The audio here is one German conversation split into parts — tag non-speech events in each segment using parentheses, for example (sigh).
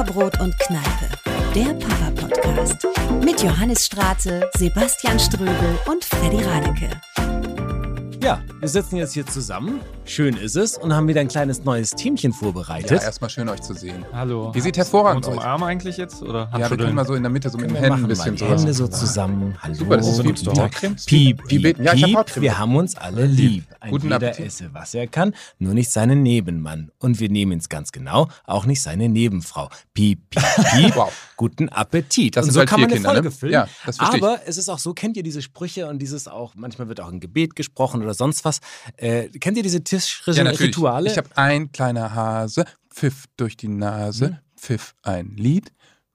Butterbrot und Kneipe, der Papa-Podcast. Mit Johannes Straße, Sebastian Ströbel und Freddy Radeke. Ja, wir sitzen jetzt hier zusammen. Schön ist es und haben wieder ein kleines neues Teamchen vorbereitet. Ja, erstmal schön euch zu sehen. Hallo. Ihr seht hervorragend aus. umarmen eigentlich jetzt? Oder Ja, wir können mal so in der Mitte, so mit den Händen ein machen bisschen mal die sowas. Hände so zusammen. Hallo. Super, das ist du Hautcreme? Piep, Wie piep, beten? Ja, ich hab piep. Hautcreme. Wir haben uns alle lieb. Ein Guten jeder Appetit. esse, was er kann, nur nicht seinen Nebenmann. Und wir nehmen es ganz genau, auch nicht seine Nebenfrau. Piep, piep, piep. (laughs) Wow. Guten Appetit. Das und sind so halt kann vier man eine Kinder, Folge ne? füllen. Ja, das verstehe ich. Aber es ist auch so, kennt ihr diese Sprüche und dieses auch, manchmal wird auch ein Gebet gesprochen oder sonst was. Äh, kennt ihr diese Ja, tischrituale? natürlich. Rituale? Ich habe ein kleiner Hase, pfiff durch die Nase, Hm? pfiff ein Lied.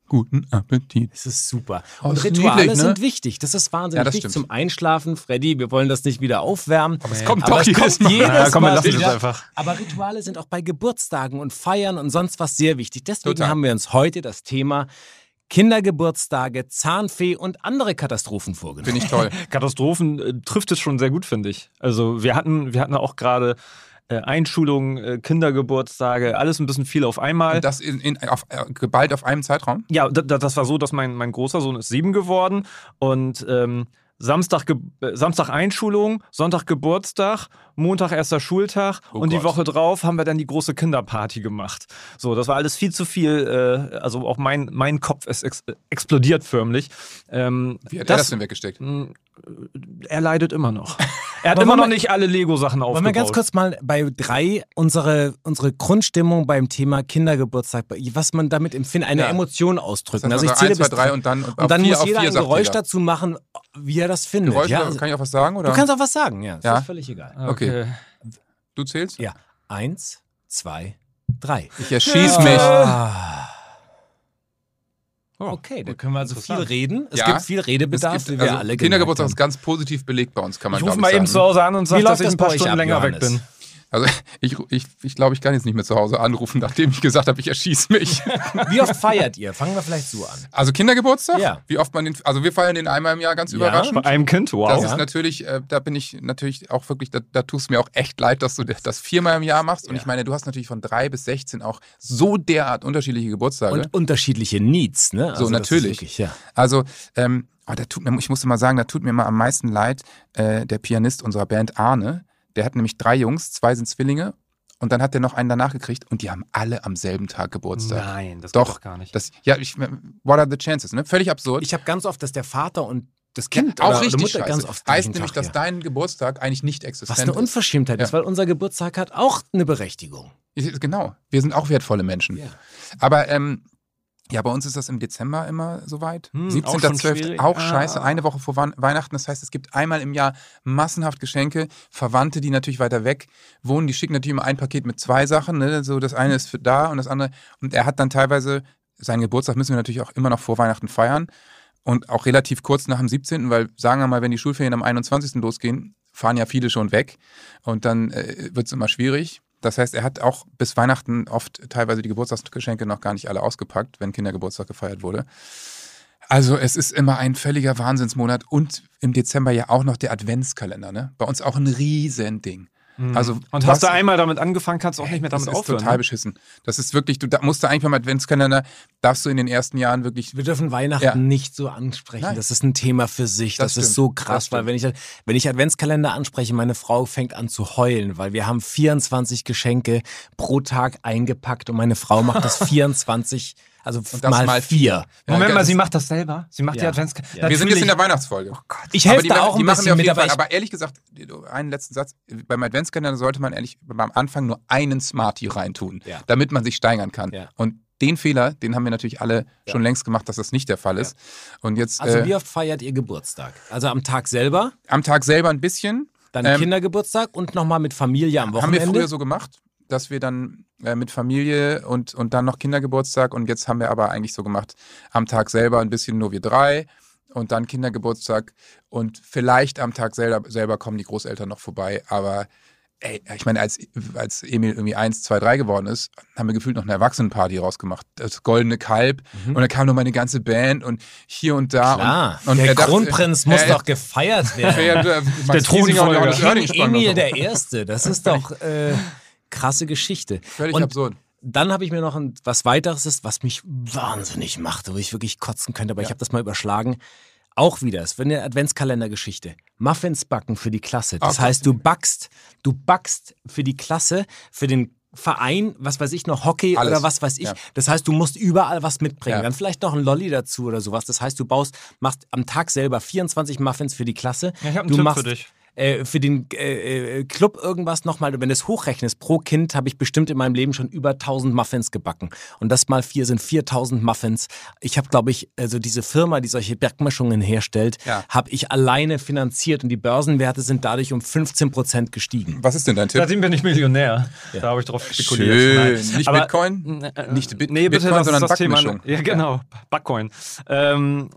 Guten Appetit. Das ist super. Oh, und ist Rituale niedlich, ne? sind wichtig. Das ist wahnsinnig Ja, das wichtig stimmt. zum Einschlafen. Freddy, wir wollen das nicht wieder aufwärmen. Aber es kommt doch jedes Mal. jedes Ja, komm, Mal es wieder. einfach. Aber Rituale sind auch bei Geburtstagen und Feiern und sonst was sehr wichtig. Deswegen Total. haben wir uns heute das Thema Kindergeburtstage, Zahnfee und andere Katastrophen vorgenommen. Finde ich toll. (laughs) Katastrophen äh, trifft es schon sehr gut, finde ich. Also wir hatten, wir hatten auch gerade äh, Einschulungen, äh, Kindergeburtstage, alles ein bisschen viel auf einmal. Und das in, in, auf, äh, geballt auf einem Zeitraum? Ja, da- da- das war so, dass mein, mein großer Sohn ist sieben geworden und ähm, Samstag, Ge äh, Samstag Einschulung, Sonntag Geburtstag, Montag erster Schultag Oh und die Gott. Woche drauf haben wir dann die große Kinderparty gemacht. So, das war alles viel zu viel, äh, also auch mein, mein Kopf ist ex explodiert förmlich. Ähm, Wie hat er das denn weggesteckt? Mh, er leidet immer noch. (laughs) Er hat Aber immer wollen noch nicht alle Lego-Sachen Wollen aufgebaut. wir ganz kurz mal bei drei unsere, unsere Grundstimmung beim Thema Kindergeburtstag, was man damit empfindet, eine Ja. Emotion Das ausdrücken. heißt also ich also zähle eins, bis drei drei und dann, und und dann auf vier, muss jeder ein Geräusch jeder. dazu machen, wie er das findet. Geräusche, ja? Also, kann ich auch was sagen? Oder? du kannst auch was sagen, ja. Das Ja? ist völlig egal. Okay. Du zählst? Ja. Eins, zwei, drei. Ich erschieß mich. Ah. Oh, Okay, da können wir also viel reden. Es Ja. gibt viel Redebedarf, Es gibt, wie wir also, alle Kindergeburtstag ist ganz positiv belegt bei uns, kann man Ich rufe mal eben zu Hause an und sage, dass ich ein paar Stunden ab, länger weg Johannes? bin. Also ich, ich, ich glaube, ich kann jetzt nicht mehr zu Hause anrufen, nachdem ich gesagt habe, ich erschieß mich. (laughs) Wie oft feiert ihr? Fangen wir vielleicht so an. Also Kindergeburtstag? Ja. Wie oft man den, also wir feiern den einmal im Jahr ganz Ja. überraschend. Bei einem Kind, wow. Das Ja. ist natürlich, äh, da bin ich natürlich auch wirklich, da, da tust du mir auch echt leid, dass du das viermal im Jahr machst. Und Ja. ich meine, du hast natürlich von drei bis 16 auch so derart unterschiedliche Geburtstage. Und unterschiedliche Needs, ne? Also so, natürlich. Wirklich, ja. Also, ähm, oh, da tut mir, ich musste mal sagen, da tut mir mal am meisten leid, äh, der Pianist unserer Band Arne, der hat nämlich drei Jungs, zwei sind Zwillinge und dann hat der noch einen danach gekriegt und die haben alle am selben Tag Geburtstag. Nein, das Doch, gar nicht. Das, ja, ich, what are the chances, ne? Völlig absurd. Ich habe ganz oft, dass der Vater und das Kind auch oder, richtig oder Mutter scheiße. ganz oft heißt nämlich, Tag, dass ja. dein Geburtstag eigentlich nicht existent Was eine ist. Unverschämtheit ist, Ja. weil unser Geburtstag hat auch eine Berechtigung. Genau, wir sind auch wertvolle Menschen. Ja. Aber ähm, ja, bei uns ist das im Dezember immer soweit. Hm, 17. auch schon 12. schwierig. auch Ah. scheiße, eine Woche vor Weihnachten. Das heißt, es gibt einmal im Jahr massenhaft Geschenke. Verwandte, die natürlich weiter weg wohnen, die schicken natürlich immer ein Paket mit zwei Sachen. Ne? So, das eine ist für da und das andere. Und er hat dann teilweise, seinen Geburtstag müssen wir natürlich auch immer noch vor Weihnachten feiern. Und auch relativ kurz nach dem 17., weil sagen wir mal, wenn die Schulferien am 21. losgehen, fahren ja viele schon weg. Und dann äh, wird es immer schwierig. Das heißt, er hat auch bis Weihnachten oft teilweise die Geburtstagsgeschenke noch gar nicht alle ausgepackt, wenn Kindergeburtstag gefeiert wurde. Also es ist immer ein völliger Wahnsinnsmonat und im Dezember ja auch noch der Adventskalender, ne? Bei uns auch ein Riesending. Also und was- hast du einmal damit angefangen, kannst du auch nicht mehr damit das ist aufhören. total ne? beschissen. Das ist wirklich, du da, musst du eigentlich beim Adventskalender, darfst du in den ersten Jahren wirklich Wir dürfen Weihnachten Ja. nicht so ansprechen. Nein. Das ist ein Thema für sich. Das, Das ist so Das krass, weil wenn ich, wenn ich Adventskalender anspreche, meine Frau fängt an zu heulen, weil wir haben 24 Geschenke pro Tag eingepackt und meine Frau macht das (laughs) 24, also das mal, mal vier. Moment Ja, mal, sie macht das selber. Sie macht Ja. die Advents... Ja. Wir sind jetzt in der Weihnachtsfolge. Oh Gott. Ich helfe die, da auch die ein machen bisschen wir auf mit, jeden aber Fall. Aber ehrlich gesagt, einen letzten Satz. Beim Adventskalender sollte man ehrlich beim Anfang nur einen Smartie reintun, Ja. damit man sich steigern kann. Ja. Und den Fehler, den haben wir natürlich alle schon längst gemacht, dass das nicht der Fall ist. Und jetzt also äh, wie oft feiert ihr Geburtstag? Also am Tag selber, am Tag selber ein bisschen. dann Ähm, Kindergeburtstag und nochmal mit Familie am Haben wir Wochenende? früher so gemacht, dass wir dann äh, mit Familie und, und dann noch Kindergeburtstag und jetzt haben wir aber eigentlich so gemacht, am Tag selber ein bisschen nur wir drei und dann Kindergeburtstag und vielleicht am Tag selber, selber kommen die Großeltern noch vorbei, aber ey, ich meine, als, als Emil irgendwie eins, zwei, drei geworden ist, haben wir gefühlt noch eine Erwachsenenparty rausgemacht. Das goldene Kalb und dann kam noch meine ganze Band und hier und da. Mhm. Klar, und, und der er dachte, Kronprinz muss äh, doch gefeiert werden. (laughs) der, Thronfolger. Emil so. der Erste, das ist doch äh, krasse Geschichte. Völlig und absurd. dann habe ich mir noch ein, was weiteres, ist, was mich wahnsinnig macht, wo ich wirklich kotzen könnte, aber ich habe das mal überschlagen. Auch wieder, es wird eine Adventskalendergeschichte. Muffins backen für die Klasse. Das Gott. heißt, du backst, du backst für die Klasse, für den Verein, was weiß ich noch, Hockey Alles. oder was weiß ich. Ja. Das heißt, du musst überall was mitbringen. Ja. Dann vielleicht noch ein Lolli dazu oder sowas. Das heißt, du baust, machst am Tag selber 24 Muffins für die Klasse. Ja, ich hab einen du Tipp machst für dich. Äh, für den äh, äh, Club irgendwas nochmal, wenn du es hochrechnest, pro Kind habe ich bestimmt in meinem Leben schon über 1000 Muffins gebacken. Und das mal vier sind 4000 Muffins. Ich habe, glaube ich, also diese Firma, die solche Bergmischungen herstellt, Ja. habe ich alleine finanziert und die Börsenwerte sind dadurch um 15 Prozent gestiegen. Was ist denn dein Tipp? Seitdem bin ich Millionär. Da habe ich drauf spekuliert. Schön. Nein. Nicht Aber- Bitcoin? Äh, Nicht Bit nee, bitte, Bitcoin, das sondern ist das Thema. Ja, genau. Backcoin. Ähm,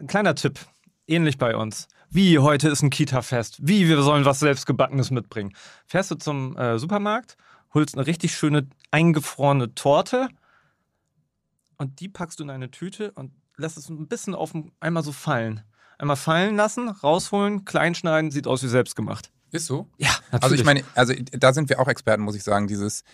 ein kleiner Tipp. Ähnlich bei uns. Wie heute ist ein Kita-Fest. Wie wir sollen was selbstgebackenes mitbringen. Fährst du zum äh, Supermarkt, holst eine richtig schöne eingefrorene Torte und die packst du in eine Tüte und lässt es ein bisschen auf dem, einmal so fallen. Einmal fallen lassen, rausholen, kleinschneiden, sieht aus wie selbstgemacht. Ist so? Ja, Also ich meine, also da sind wir auch Experten, muss ich sagen, dieses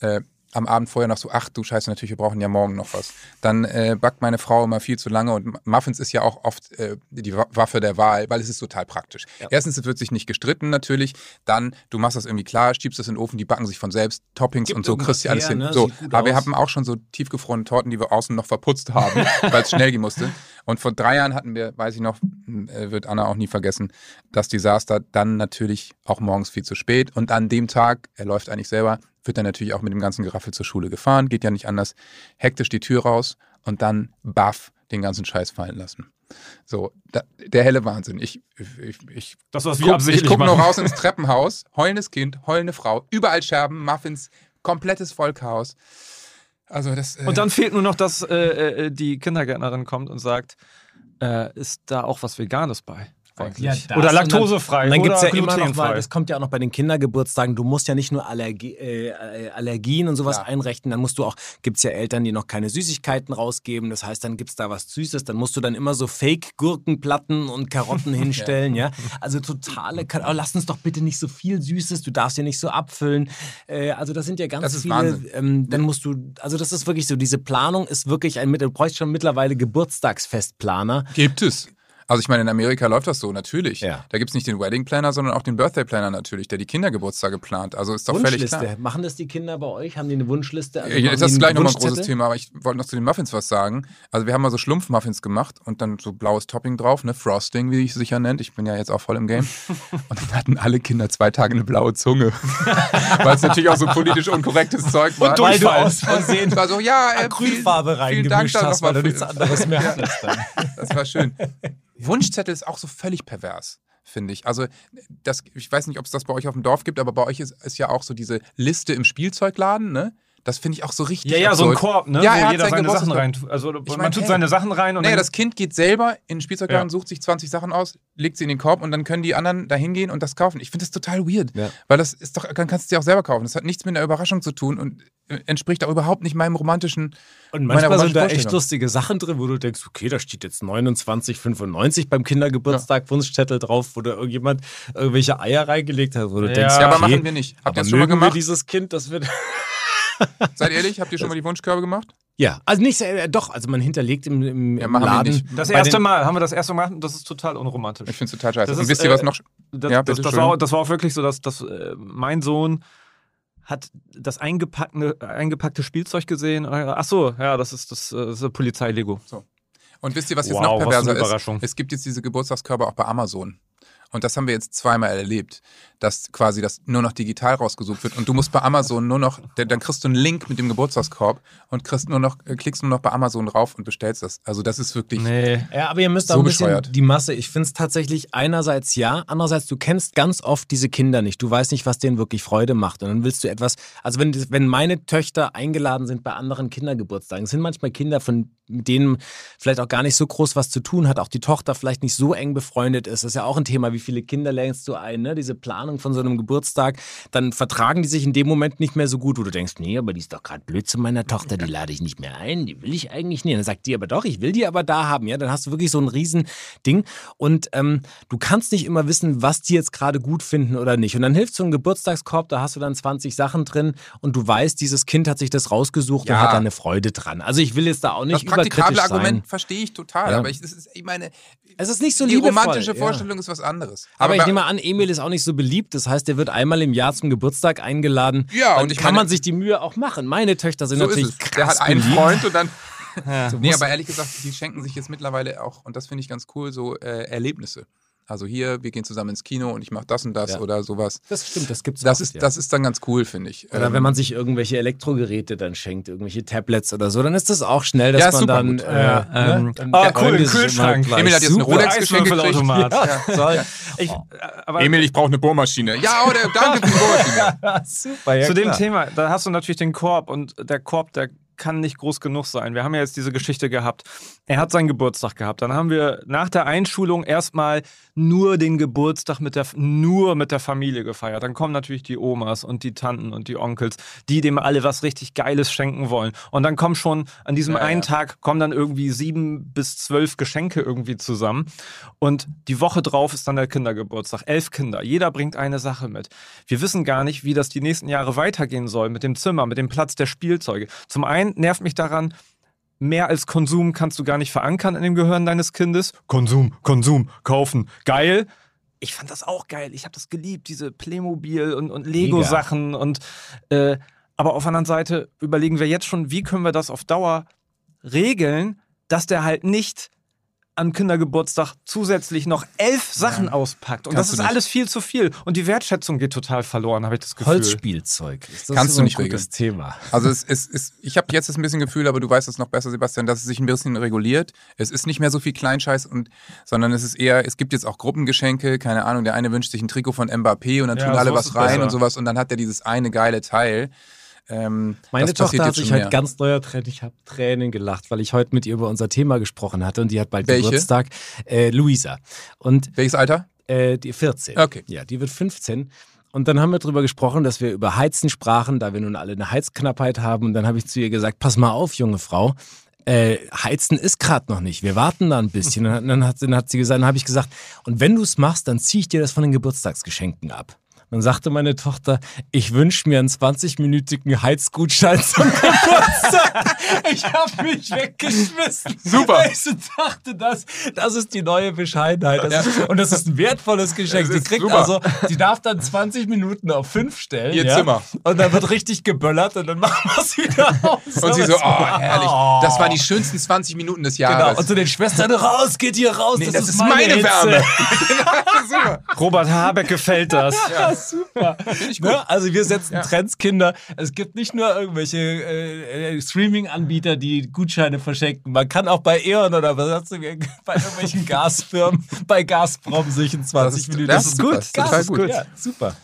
äh, am Abend vorher noch so, ach du Scheiße, natürlich, wir brauchen ja morgen noch was. Dann äh, backt meine Frau immer viel zu lange und Muffins ist ja auch oft äh, die Wa- Waffe der Wahl, weil es ist total praktisch. Erstens, es wird sich nicht gestritten natürlich. Dann, du machst das irgendwie klar, schiebst das in den Ofen, die backen sich von selbst, Toppings Gibt und so, kriegst du alles hin. ne? So, aber wir aus. haben auch schon so tiefgefrorene Torten, die wir außen noch verputzt haben, (laughs) weil es schnell gehen musste. Und vor drei Jahren hatten wir, weiß ich noch, äh, wird Anna auch nie vergessen, das Desaster dann natürlich auch morgens viel zu spät. Und an dem Tag, er läuft eigentlich selber, wird er natürlich auch mit dem ganzen Geraffel zur Schule gefahren, geht ja nicht anders, hektisch die Tür raus und dann baff den ganzen Scheiß fallen lassen. So, da, der helle Wahnsinn. Ich, ich, ich Das, was wir guck, absichtlich ich gucke nur raus ins Treppenhaus, heulendes Kind, heulende Frau, überall Scherben, Muffins, komplettes Vollchaos. Also das. Äh, Und dann fehlt nur noch, dass äh, äh, die Kindergärtnerin kommt und sagt, äh, ist da auch was Veganes bei? Ja, oder dann- laktosefrei Und dann gibt es ja immer noch mal, das kommt ja auch noch bei den Kindergeburtstagen, du musst ja nicht nur Allergie, äh, äh, Allergien und sowas Klar. einrechnen, dann musst du auch, gibt es ja Eltern, die noch keine Süßigkeiten rausgeben, das heißt, dann gibt es da was Süßes, dann musst du dann immer so Fake-Gurkenplatten und Karotten (laughs) hinstellen, ja. Also totale, oh, lass uns doch bitte nicht so viel Süßes, du darfst ja nicht so abfüllen. Äh, also das sind ja ganz viele, ähm, dann musst du, also das ist wirklich so, diese Planung ist wirklich ein, du bräuchst schon mittlerweile Geburtstagsfestplaner. Gibt es. Also ich meine, in Amerika läuft das so, natürlich. Ja. Da gibt es nicht den Wedding Planner, sondern auch den Birthday Planner natürlich, der die Kindergeburtstage plant. Also ist doch völlig klar. Machen das die Kinder bei euch? Haben die eine Wunschliste? Also Ja, ist das die gleich nochmal ein großes? Thema, aber ich wollte noch zu den Muffins was sagen. Also wir haben mal so Schlumpfmuffins gemacht und dann so blaues Topping drauf, ne, Frosting, wie ich es sicher nennt. Ich bin ja jetzt auch voll im Game. (laughs) Und dann hatten alle Kinder zwei Tage eine blaue Zunge. (laughs) Weil es natürlich auch so politisch unkorrektes Zeug war. Weil du Durchfall. aus Versehen Es war so, ja, äh, Dank reingemischt hast, weil du nichts anderes (laughs) mehr hattest dann. Das war schön. Wunschzettel ist auch so völlig pervers, finde ich. Also, das, ich weiß nicht, ob es das bei euch auf dem Dorf gibt, aber bei euch ist, ist ja auch so diese Liste im Spielzeugladen, ne? Das finde ich auch so richtig. Ja, ja, so ein absurd. Korb, ne? Ja, wo hat jeder sein seine Sachen rein. Also Ich man mein, tut hey. seine Sachen rein und dann das Kind geht selber in den Spielzeugladen, Ja. sucht sich 20 Sachen aus, legt sie in den Korb und dann können die anderen da hingehen und das kaufen. Ich finde das total weird. Ja. Weil das ist doch, dann kannst du es dir auch selber kaufen. Das hat nichts mit einer Überraschung zu tun und äh, entspricht auch überhaupt nicht meinem romantischen. Und meiner manchmal sind da echt lustige Sachen drin, wo du denkst, okay, da steht jetzt 29,95 beim Kindergeburtstag Wunschzettel drauf, wo da irgendjemand irgendwelche Eier reingelegt hat, wo du Ja. denkst, Ja, aber okay, machen wir nicht. Habt ihr aber das schon mal mögen wir gemacht? dieses Kind, das wird... (laughs) Seid ehrlich, habt ihr schon mal die Wunschkörbe gemacht? Ja, also nicht, äh, doch, also man hinterlegt im, im, Ja, im machen wir Laden... nicht. das erste Mal haben wir das erste Mal gemacht und das ist total unromantisch. Ich finde es total scheiße. Das Und ist, wisst ihr, äh, was noch? Das, Ja, das, bitte, das, war, das war auch wirklich so, dass, dass äh, mein Sohn hat das eingepackte, eingepackte Spielzeug gesehen. Ach so, ja, das ist das, äh, das ist Polizei-Lego. Und wisst ihr, was jetzt Wow, noch perverser ist? Es gibt jetzt diese Geburtstagskörbe auch bei Amazon. Und das haben wir jetzt zweimal erlebt, dass quasi das nur noch digital rausgesucht wird. Und du musst bei Amazon nur noch, dann dann kriegst du einen Link mit dem Geburtstagskorb und kriegst nur noch, äh, klickst nur noch bei Amazon drauf und bestellst das. Also das ist wirklich. Nee. Ja, aber ihr müsst So auch ein bisschen bescheuert. die Masse. Ich finde es tatsächlich einerseits ja, andererseits du kennst ganz oft diese Kinder nicht. Du weißt nicht, was denen wirklich Freude macht. Und dann willst du etwas, also wenn, wenn meine Töchter eingeladen sind bei anderen Kindergeburtstagen, es sind manchmal Kinder, von mit denen vielleicht auch gar nicht so groß was zu tun hat, auch die Tochter vielleicht nicht so eng befreundet ist. Das ist ja auch ein Thema, wie viele Kinder längst du ein, ne? diese Planung von so einem Geburtstag, dann vertragen die sich in dem Moment nicht mehr so gut, wo du denkst, nee, aber die ist doch gerade blöd zu meiner Tochter, die lade ich nicht mehr ein, die will ich eigentlich nicht. dann sagt die aber doch, ich will die aber da haben. Ja, dann hast du wirklich so ein Riesending und ähm, du kannst nicht immer wissen, was die jetzt gerade gut finden oder nicht. Und dann hilft so ein Geburtstagskorb, da hast du dann 20 Sachen drin und du weißt, dieses Kind hat sich das rausgesucht Ja. und hat da eine Freude dran. Also ich will jetzt da auch nicht überkritisch praktikable Argument sein. verstehe ich total, Ja. aber ich, es ist, ich meine, Es ist nicht so die liebevoll. romantische ja. Vorstellung ist was anderes. Aber, ich bei- nehme an, Emil ist auch nicht so beliebt. Das heißt, er wird einmal im Jahr zum Geburtstag eingeladen. Ja, Dann und ich kann meine- man sich die Mühe auch machen. Meine Töchter sind so ist natürlich es. krass Der hat einen beliebt. Freund und dann. Ja. (laughs) Nee, aber ehrlich gesagt, die schenken sich jetzt mittlerweile auch, und das finde ich ganz cool, so äh, Erlebnisse. Also hier, wir gehen zusammen ins Kino und ich mache das und das Ja. oder sowas. Das stimmt, das gibt's Das auch, ist, ja. das ist dann ganz cool, finde ich. Oder Ähm, wenn man sich irgendwelche Elektrogeräte dann schenkt, irgendwelche Tablets oder so, dann ist das auch schnell, dass Ja, man dann. Äh, Ja, ne, ähm, dann ah, cool, immer Kühlschrank. Emil hat jetzt eine Super. Rolex geschenkt gekriegt. Ja. Ich, äh, aber Emil, ich brauche eine Bohrmaschine. Ja, oder danke für die Bohrmaschine. (laughs) Super, ja, zu dem klar. Thema, da hast du natürlich den Korb und der Korb, der kann nicht groß genug sein. Wir haben ja jetzt diese Geschichte gehabt. Er hat seinen Geburtstag gehabt. Dann haben wir nach der Einschulung erstmal nur den Geburtstag mit der, nur mit der Familie gefeiert. Dann kommen natürlich die Omas und die Tanten und die Onkels, die dem alle was richtig Geiles schenken wollen. Und dann kommen schon an diesem Ja, ja. einen Tag kommen dann irgendwie sieben bis zwölf Geschenke irgendwie zusammen. Und die Woche drauf ist dann der Kindergeburtstag. Elf Kinder. Jeder bringt eine Sache mit. Wir wissen gar nicht, wie das die nächsten Jahre weitergehen soll mit dem Zimmer, mit dem Platz der Spielzeuge. Zum einen nervt mich daran, mehr als Konsum kannst du gar nicht verankern in dem Gehirn deines Kindes. Konsum, Konsum, kaufen, geil. Ich fand das auch geil. Ich habe das geliebt, diese Playmobil und, und Lego-Sachen. Und äh, aber auf der anderen Seite überlegen wir jetzt schon, wie können wir das auf Dauer regeln, dass der halt nicht am Kindergeburtstag zusätzlich noch elf Sachen auspackt. Und das Kannst ist du nicht. alles viel zu viel. Und die Wertschätzung geht total verloren, habe ich das Gefühl. Holzspielzeug. Ist das Kannst du ein nicht gutes Thema? Also es ist, ist ich habe jetzt das ein bisschen Gefühl, aber du weißt es noch besser, Sebastian, dass es sich ein bisschen reguliert. Es ist nicht mehr so viel Kleinscheiß und sondern es ist eher, es gibt jetzt auch Gruppengeschenke, keine Ahnung, der eine wünscht sich ein Trikot von Mbappé und dann Ja, tun alle so ist was es rein besser. und sowas und dann hat er dieses eine geile Teil. Ähm, Meine Tochter hat sich heute mehr. ganz neuer Tränen. Ich habe Tränen gelacht, weil ich heute mit ihr über unser Thema gesprochen hatte und die hat bald Welche? Geburtstag. Äh, Luisa. Und Welches Alter? äh, die 14. Okay. Ja, die wird 15. Und dann haben wir darüber gesprochen, dass wir über Heizen sprachen, da wir nun alle eine Heizknappheit haben. Und dann habe ich zu ihr gesagt, pass mal auf, junge Frau. Äh, Heizen ist gerade noch nicht. Wir warten da ein bisschen. Und dann hat, dann hat sie gesagt, dann habe ich gesagt, und wenn du es machst, dann ziehe ich dir das von den Geburtstagsgeschenken ab. Dann sagte meine Tochter, ich wünsche mir einen 20-minütigen Heizgutschein zum (laughs) Geburtstag. ich habe mich weggeschmissen. Super. Ich dachte, das, das ist die neue Bescheidenheit. Das ist, und das ist ein wertvolles Geschenk. Das Sie ist kriegt super. also, sie darf dann 20 Minuten auf 5 stellen. Ihr ja? Zimmer. Und dann wird richtig geböllert und dann machen wir es wieder aus. Und sie so, oh, herrlich. Das waren die Oh. schönsten 20 Minuten des Genau, Jahres. und zu den Schwestern, raus, geht hier raus, nee, das, ist meine, Hitze. Wärme. (laughs) Super. Robert Habeck gefällt das. Ja, super. (laughs) ich gut. Ne? Also wir setzen Ja. Trends, Kinder. Es gibt nicht nur irgendwelche äh, äh, Streaming-Anbieter, die Gutscheine verschenken. Man kann auch bei E.ON oder was hast du, (laughs) bei irgendwelchen Gasfirmen, (laughs) bei Gazprom sich in 20 Das ist- Minuten. das ist super, das ist gut. Ja, super.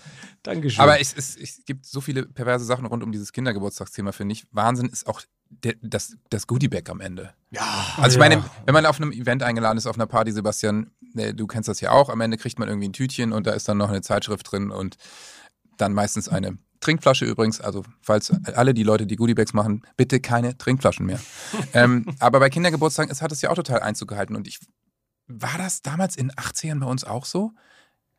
Dankeschön. Aber es, es, es gibt so viele perverse Sachen rund um dieses Kindergeburtstagsthema, finde ich. Wahnsinn ist auch der, das, das Goodiebag am Ende. ja, Also ich Ja. meine, wenn man auf einem Event eingeladen ist, auf einer Party, Sebastian, äh, du kennst das ja auch, am Ende kriegt man irgendwie ein Tütchen und da ist dann noch eine Zeitschrift drin und dann meistens eine Trinkflasche übrigens. Also falls alle die Leute, die Goodiebags machen, bitte keine Trinkflaschen mehr. (laughs) ähm, aber bei Kindergeburtstagen es hat es ja auch total Einzug gehalten und ich war das damals in 80ern bei uns auch so?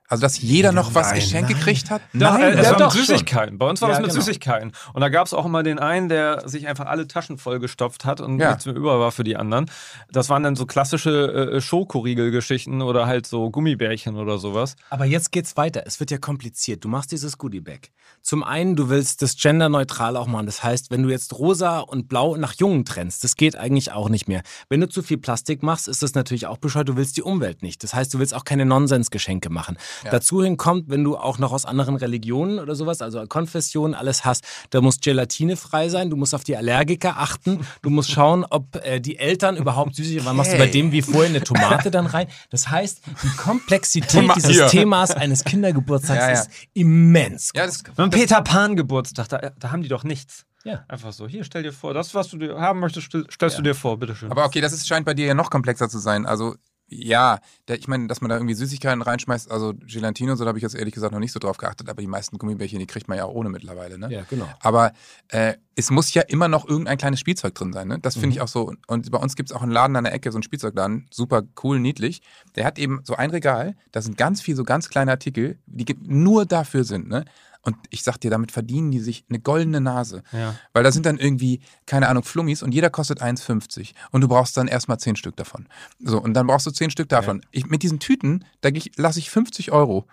Also, dass jeder noch was Nein, geschenkt nein. gekriegt hat? Doch, Nein, äh, es ja, war doch, mit Süßigkeiten. Bei uns war Ja, das mit genau. Süßigkeiten. Und da gab es auch immer den einen, der sich einfach alle Taschen vollgestopft hat und Ja. nichts mehr über war für die anderen. Das waren dann so klassische äh, Schokoriegel-Geschichten oder halt so Gummibärchen oder sowas. Aber jetzt geht's weiter. Es wird ja kompliziert. Du machst dieses Goodiebag. Zum einen, du willst das genderneutral auch machen. Das heißt, wenn du jetzt rosa und blau nach Jungen trennst, das geht eigentlich auch nicht mehr. Wenn du zu viel Plastik machst, ist das natürlich auch bescheuert. Du willst die Umwelt nicht. Das heißt, du willst auch keine Nonsensgeschenke machen. Dazu hin kommt, wenn du auch noch aus anderen Religionen oder sowas, also Konfessionen, alles hast, da muss Gelatine frei sein. Du musst auf die Allergiker achten. Du musst schauen, ob äh, die Eltern überhaupt süßig Wann machst du bei dem wie vorhin eine Tomate dann rein? Das heißt, die Komplexität dieses hier. Themas eines Kindergeburtstags Ja, ja. ist immens. Ja, das, Beim Peter Pan Geburtstag, da, da haben die doch nichts. Ja. Einfach so. Hier, stell dir vor, das, was du dir haben möchtest, stell- stellst du dir vor, bitteschön. Aber okay, das ist, scheint bei dir ja noch komplexer zu sein. Also, ja, der, ich meine, dass man da irgendwie Süßigkeiten reinschmeißt, also Gelatine und so, da habe ich jetzt ehrlich gesagt noch nicht so drauf geachtet, aber die meisten Gummibärchen, die kriegt man ja auch ohne mittlerweile, ne? Ja, genau. Aber äh, es muss ja immer noch irgendein kleines Spielzeug drin sein. Ne? Das finde Mhm. ich auch so. Und bei uns gibt es auch einen Laden an der Ecke, so einen Spielzeugladen, super cool, niedlich. Der hat eben so ein Regal, da sind ganz viel so ganz kleine Artikel, die nur dafür sind. Ne? Und ich sag dir, damit verdienen die sich eine goldene Nase. Ja. Weil da sind dann irgendwie, keine Ahnung, Flummis und jeder kostet 1,50. Und du brauchst dann erstmal 10 Stück davon. So, und dann brauchst du 10 Stück davon. Ich, mit diesen Tüten, da lasse ich 50 Euro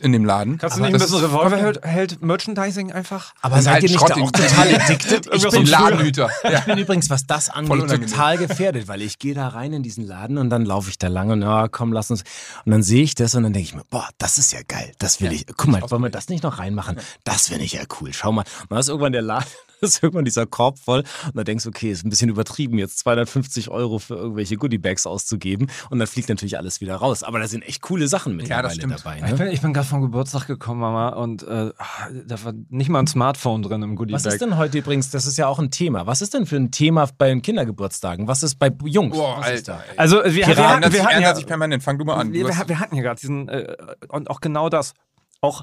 in dem Laden. Kannst du Aber nicht ein bisschen ist- Revolverheld Merchandising einfach? Aber seid halt ihr nicht Schrott da auch total addicted? (laughs) Ich bin, Ladenhüter. (laughs) ich bin übrigens, was das angeht, total gefährdet, weil ich gehe da rein in diesen Laden und dann laufe ich da lang und ja, komm, lass uns. Und dann sehe ich das und dann denke ich mir, boah, das ist ja geil, das will Ja, ich. Guck mal, wollen wir das nicht noch reinmachen? Das finde ich ja cool. Schau mal. Und dann ist irgendwann der Laden, (laughs) ist irgendwann dieser Korb voll und dann denkst du, okay, ist ein bisschen übertrieben, jetzt 250 Euro für irgendwelche Goodiebags auszugeben und dann fliegt natürlich alles wieder raus. Aber da sind echt coole Sachen mittlerweile stimmt. dabei. Ich Ne? bin, ich bin gerade vom Geburtstag gekommen, Mama, und äh, da war nicht mal ein Smartphone drin im Goodiebag. Was ist denn heute übrigens, das ist ja auch ein Thema, was ist denn für ein Thema bei den Kindergeburtstagen? Was ist bei Jungs? Boah, was ist da? Alter. Also, wir, wir, hatten, wir hatten ja, sich permanent. Fang du mal an. wir, wir hatten ja gerade diesen, äh, und auch genau das, auch,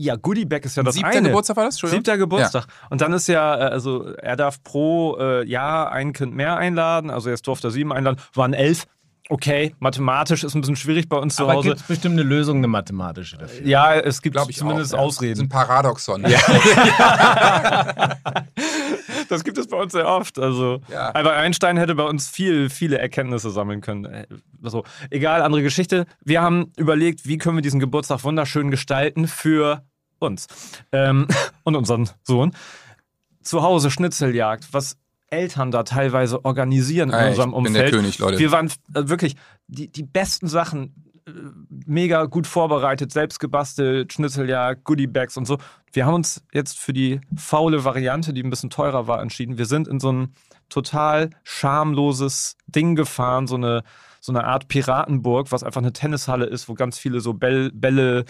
ja, Goodiebag ist ja das Siebter eine. Geburtstag war das? Entschuldigung? Siebter Geburtstag. Und dann ist ja, äh, also er darf pro äh, Jahr ein Kind mehr einladen. Also jetzt durfte er sieben einladen, waren elf. Okay, mathematisch ist ein bisschen schwierig bei uns zu Aber Hause. gibt es bestimmt eine Lösung, eine mathematische dafür? Ja, es gibt ich zumindest auch, ja. Ausreden. Das ist ein Paradoxon. (laughs) (laughs) Das gibt es bei uns sehr oft. Also Ja. Albert Einstein hätte bei uns viel, viele Erkenntnisse sammeln können. Also, egal, andere Geschichte. Wir haben überlegt, wie können wir diesen Geburtstag wunderschön gestalten für uns ähm, (laughs) und unseren Sohn. Zu Hause Schnitzeljagd, was Eltern da teilweise organisieren in Ey, unserem ich bin Umfeld. der König, Leute. Wir waren äh, wirklich die, die besten Sachen äh, mega gut vorbereitet, selbst gebastelt, Schnitzeljagd, Goodiebags und so. Wir haben uns jetzt für die faule Variante, die ein bisschen teurer war, entschieden. Wir sind in so ein total schamloses Ding gefahren, so eine, so eine Art Piratenburg, was einfach eine Tennishalle ist, wo ganz viele so Bäll, Bälle,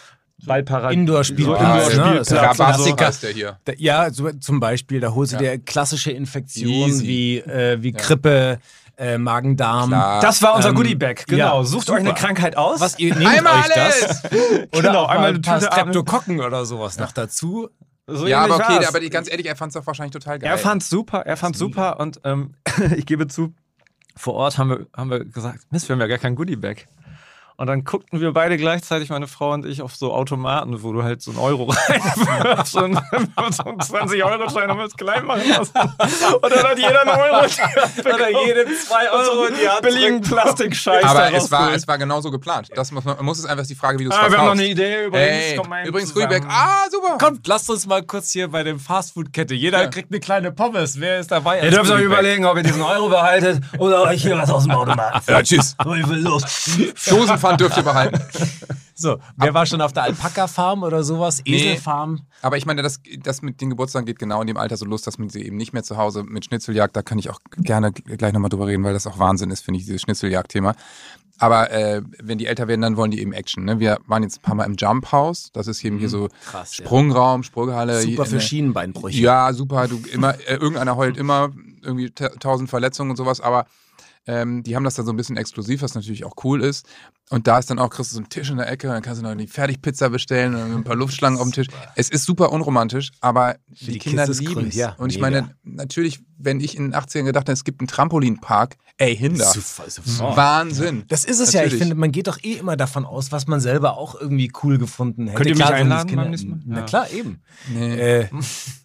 Ballparade... Indoor-Spielplatz, so ne? Indoor-Spielplatz Das ist ja und so. Hier. Da, ja, so, zum Beispiel, da holst du Ja. dir klassische Infektionen Easy. wie, äh, wie Grippe, äh, Magen-Darm. Klar. Das war unser Ähm, Goodiebag, genau. ja, Sucht super. euch eine Krankheit aus. Was ihr nehmt Einmal euch das? alles! (laughs) Oder Genau, auch einmal ein paar. Streptokokken oder sowas noch dazu. so Ja, aber okay, war's. aber die- ganz ehrlich, er fand es doch wahrscheinlich total geil. Er fand's super, er fand's super und ähm, (laughs) ich gebe zu, vor Ort haben wir, haben wir gesagt, Mist, wir haben ja gar kein Goodiebag. Und dann guckten wir beide gleichzeitig, meine Frau und ich, auf so Automaten, wo du halt so einen Euro (laughs) reinwirfst und (laughs) so einen 20-Euro-Schein haben wir es klein machen lassen. Und dann hat jeder einen Euro (laughs) Oder jede zwei Euro in die Hand billigen Plastikscheiß aber es war, es war genauso geplant. Das muss, man muss es einfach die Frage, wie du es Ah, wir haben noch verkaufst. eine Idee übrigens. Ey, Komm mal übrigens. Rübeck. Ah, super. Kommt, lasst uns mal kurz hier bei dem Fastfood-Kette. Jeder Ja. kriegt eine kleine Pommes. Wer ist dabei? Ihr dürft euch überlegen, ob ihr diesen Euro behaltet oder euch hier was aus dem Automaten. Ja, tschüss. So, ich will los. Dosenpfand dürft ihr behalten. (laughs) So, wer war schon auf der Alpaka-Farm oder sowas? Nee. Eselfarm? Aber ich meine, das, das mit den Geburtstagen geht genau in dem Alter so los, dass man sie eben nicht mehr zu Hause mit Schnitzeljagd, da kann ich auch gerne gleich nochmal drüber reden, weil das auch Wahnsinn ist, finde ich, dieses Schnitzeljagd-Thema. Aber äh, wenn die älter werden, dann wollen die eben Action. Ne? Wir waren jetzt ein paar Mal im Jump House, das ist eben hier so Krass, ja. Sprungraum, Sprunghalle. Super für Ne- Schienenbeinbrüche. Ja, super. Du immer, äh, irgendeiner heult immer, irgendwie ta- tausend Verletzungen und sowas, aber ähm, die haben das dann so ein bisschen exklusiv, was natürlich auch cool ist. Und da ist dann auch, kriegst du so einen Tisch in der Ecke, dann kannst du noch die Fertigpizza bestellen und ein paar Luftschlangen auf dem Tisch. Es ist super unromantisch, aber die, die Kinder lieben es. ja, und ich mega. meine, natürlich, wenn ich in den 80ern gedacht habe, es gibt einen Trampolinpark, ey, Hinder. Super, super. Wahnsinn. Das ist es ja. Ich Natürlich. finde, man geht doch eh immer davon aus, was man selber auch irgendwie cool gefunden hätte. Könnt ihr mich Klar, einladen beim nächsten Mal? Na Ja. klar, eben. Nee. Äh,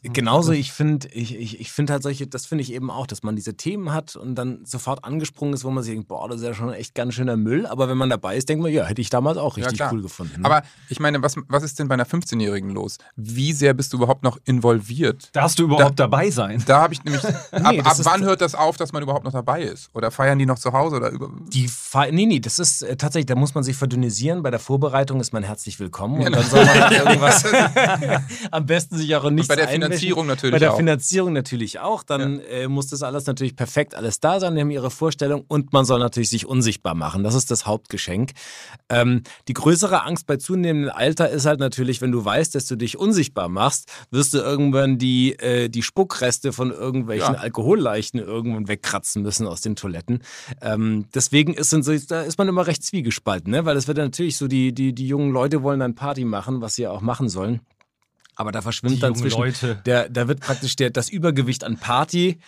genauso, ich finde, ich, ich, ich finde halt solche, das finde ich eben auch, dass man diese Themen hat und dann sofort angesprungen ist, wo man sich denkt, boah, das ist ja schon echt ganz schöner Müll. Aber wenn man dabei ist, denkt man, ja, hätte ich damals auch richtig klar. cool gefunden. ne? Aber ich meine, was, was ist denn bei einer 15-Jährigen los? Wie sehr bist du überhaupt noch involviert? Darfst du überhaupt dabei sein? Da habe ich nämlich. (laughs) ab, das ab ist- wann hört das auf, dass man überhaupt noch dabei ist? Oder feiern die noch zu Hause? Oder über Die Fe nee, nee, das ist äh, tatsächlich, da muss man sich verdünnisieren. Bei der Vorbereitung ist man herzlich willkommen und dann soll man halt irgendwas (laughs) (laughs) am besten sich auch in nichts bei der einmischen. Finanzierung natürlich Bei der auch. Finanzierung natürlich auch. Dann äh, muss das alles natürlich perfekt alles da sein. Die haben ihre Vorstellung und man soll natürlich sich unsichtbar machen. Das ist das Hauptgeschenk. Ähm, die größere Angst bei zunehmendem Alter ist halt natürlich, wenn du weißt, dass du dich unsichtbar machst, wirst du irgendwann die, äh, die Spuckreste von irgendwelchen Ja. Alkoholleichen irgendwann wegkratzen müssen aus den Toiletten. Ähm, deswegen ist, so, da ist man immer recht zwiegespalten, ne? weil es wird natürlich so, die, die, die jungen Leute wollen dann Party machen, was sie ja auch machen sollen. Aber da verschwimmt Die dann zwischen, Leute. der, da wird praktisch der, das Übergewicht an Party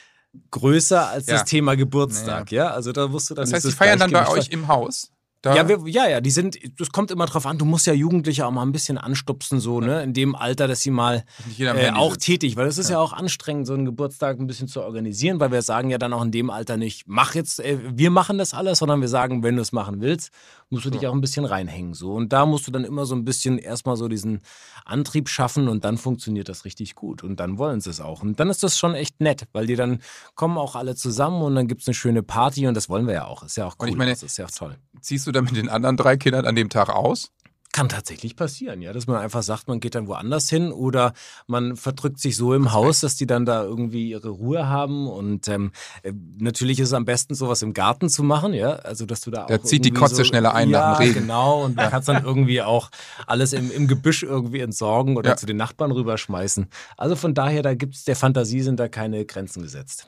größer als Ja. das Thema Geburtstag, ja. Also da musst du dann Das heißt, die feiern dann bei euch im Haus? Da, ja, wir, ja, ja, die sind, das kommt immer drauf an, du musst ja Jugendliche auch mal ein bisschen anstupsen, so, ne, in dem Alter, dass sie mal äh, auch sitzt. tätig, weil es ist ja. auch anstrengend, so einen Geburtstag ein bisschen zu organisieren, weil wir sagen ja dann auch in dem Alter nicht, mach jetzt, äh, wir machen das alles, sondern wir sagen, wenn du es machen willst, musst du dich auch ein bisschen reinhängen, so. Und da musst du dann immer so ein bisschen erstmal so diesen Antrieb schaffen und dann funktioniert das richtig gut und dann wollen sie es auch. Und dann ist das schon echt nett, weil die dann kommen auch alle zusammen und dann gibt es eine schöne Party und das wollen wir ja auch. Ist ja auch cool, Und ich meine- das ist ja auch toll. Ziehst du dann mit den anderen drei Kindern an dem Tag aus? Kann tatsächlich passieren, ja, dass man einfach sagt, man geht dann woanders hin oder man verdrückt sich so im Haus, dass die dann da irgendwie ihre Ruhe haben und ähm, äh, natürlich ist es am besten sowas im Garten zu machen, ja, also dass du da auch Da zieht die Kotze so, schneller ein ja, nach dem Regen. genau und du (laughs) kannst dann irgendwie auch alles im, im Gebüsch irgendwie entsorgen oder Ja. zu den Nachbarn rüberschmeißen. Also von daher, da gibt's der Fantasie sind da keine Grenzen gesetzt.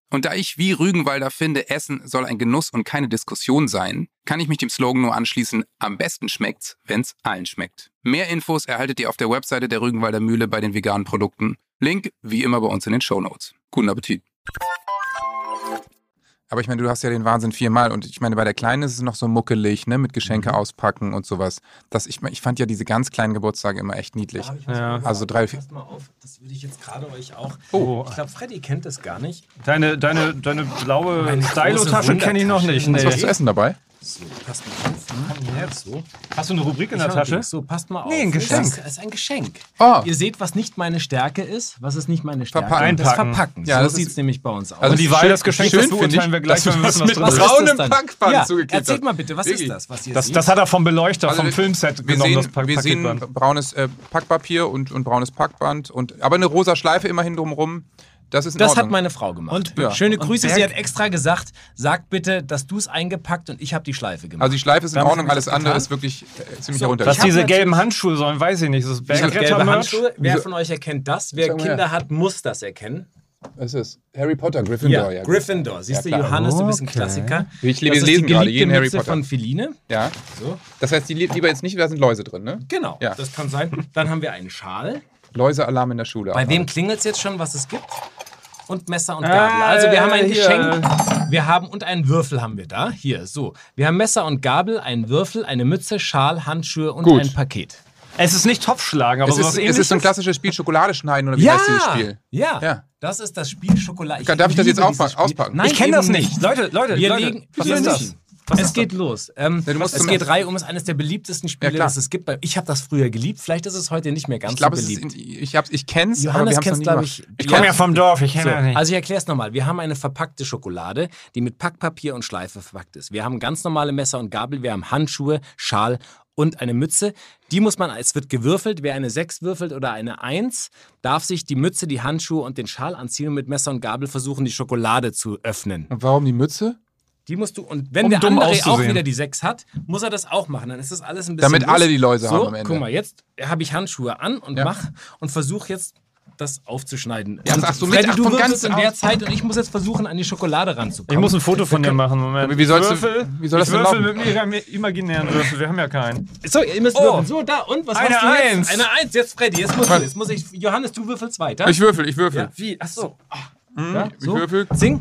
Und da ich wie Rügenwalder finde, Essen soll ein Genuss und keine Diskussion sein, kann ich mich dem Slogan nur anschließen, am besten schmeckt's, wenn's allen schmeckt. Mehr Infos erhaltet ihr auf der Webseite der Rügenwalder Mühle bei den veganen Produkten. Link wie immer bei uns in den Shownotes. Guten Appetit. Aber ich meine, du hast ja den Wahnsinn viermal und ich meine, bei der Kleinen ist es noch so muckelig, ne, mit Geschenke auspacken und sowas. Das, ich, ich fand ja diese ganz kleinen Geburtstage immer echt niedlich. Ja. Also drei, vier. Passt mal auf, das würde ich jetzt gerade euch auch. Oh. Ich glaube, Freddy kennt das gar nicht. Deine, deine, deine blaue Stylo-Tasche kenne ich noch nicht. Wundertasche. Ist was zu essen dabei? So, passt mal auf. So. Hast du eine Rubrik in der Tasche? So, passt mal auf. Nee, ein Geschenk. Das ist ein Geschenk. Oh. Ihr seht, was nicht meine Stärke ist. Was ist nicht meine Stärke? Verpacken. Das. Verpacken. Ja, so das sieht es nämlich bei uns aus. Also Und die schön- Wahl des Geschenks, das schön finde beurteilen ich, wir gleich, wenn wir wissen, das was mit drin ist. braunem? Packband ja, zugeklebt Erzählt mal bitte, was Wirklich. ist das, was ihr Das, seht? das hat er vom Beleuchter, Also vom Filmset wir genommen, sehen, das Pa- wir sehen braunes äh, Packpapier und, und braunes Packband und aber eine rosa Schleife immerhin drumrum. Das ist in Das Ordnung. hat meine Frau gemacht. Und- Ja. Schöne und Grüße. Berg- Sie hat extra gesagt, sag bitte, dass du es eingepackt und ich habe die Schleife gemacht. also die Schleife ist in Ordnung, alles andere ist wirklich äh, ziemlich So, herunter. Was diese gelben Handschuhe sollen, weiß ich nicht. Das ist gelbe. Handschuhe. Wer von euch erkennt das? Wer Kinder hat, muss das erkennen. Es ist Harry Potter, Gryffindor. Ja, Gryffindor. Siehst Ja, du. Johannes, du bist ein Okay. Klassiker. Ich Das ist lesen gerade jeden Harry Mütze Potter. von Feline. Ja. So, Das heißt, die li- lieber jetzt nicht, da sind Läuse drin, ne? genau. Ja. Das kann sein. Dann haben wir einen Schal. Läusealarm in der Schule. Bei wem klingelt es jetzt schon, was es gibt? Und Messer und Gabel. Ah, also wir haben ein hier. Geschenk. Wir haben und einen Würfel haben wir da. Hier, so. Wir haben Messer und Gabel, einen Würfel, eine Mütze, Schal, Handschuhe und Gut. ein Paket. Es ist nicht Topfschlagen, aber Es ist, es ist so ein klassisches Spiel Schokolade schneiden oder wie heißt dieses Spiel? Ja, Ja. das ist das Spiel Schokolade. Darf ich das jetzt auspacken? Nein, ich kenne das nicht. Leute, Leute, Wir Leute. legen, was ist das? Was es ist geht los. Ähm, Ja, es geht reihum, ist eines der beliebtesten Spiele, Ja, das es gibt. Ich habe das früher geliebt. Vielleicht ist es heute nicht mehr ganz Ich glaube, so ist, beliebt. in- ich, hab's- ich kenn's, aber wir Johannes kennst, nie glaube ich. Ich komme ja vom Dorf, ich kenne So, nicht. also ich erkläre es nochmal. Wir haben eine verpackte Schokolade, die mit Packpapier und Schleife verpackt ist. Wir haben ganz normale Messer und Gabel, wir haben Handschuhe, Schal und eine Mütze. Die muss man, es wird gewürfelt. Wer eine 6 würfelt oder eine 1, darf sich die Mütze, die Handschuhe und den Schal anziehen und mit Messer und Gabel versuchen, die Schokolade zu öffnen. Und warum die Mütze? Die musst du, und wenn Um der dumm andere auch auszusehen. wieder die 6 hat, muss er das auch machen. Dann ist das alles ein bisschen. Damit alle die Läuse so, haben am Ende. Guck mal, jetzt habe ich Handschuhe an und Ja. mach und versuche jetzt das aufzuschneiden. Ja, und ach so, mit- Freddy, ach, du von ganz in der Zeit und ich muss jetzt versuchen, an die Schokolade Ich ranzukommen. muss ein Foto von dir machen. Moment. Wie sollst du- ich würfel, wie soll das ich denn würfel laufen? mit einem imaginären Würfel. Wir haben ja keinen. So, ihr müsst Oh. würfeln. So, da, und was Eine hast du jetzt? Eins. Eine Eins. Jetzt Freddy, jetzt musst du, Warte. jetzt muss ich, Johannes, du würfelst weiter. Ich würfel, ich würfel. ja. Wie? Ach so. Hm, Ja, ich so. würfel. Zing.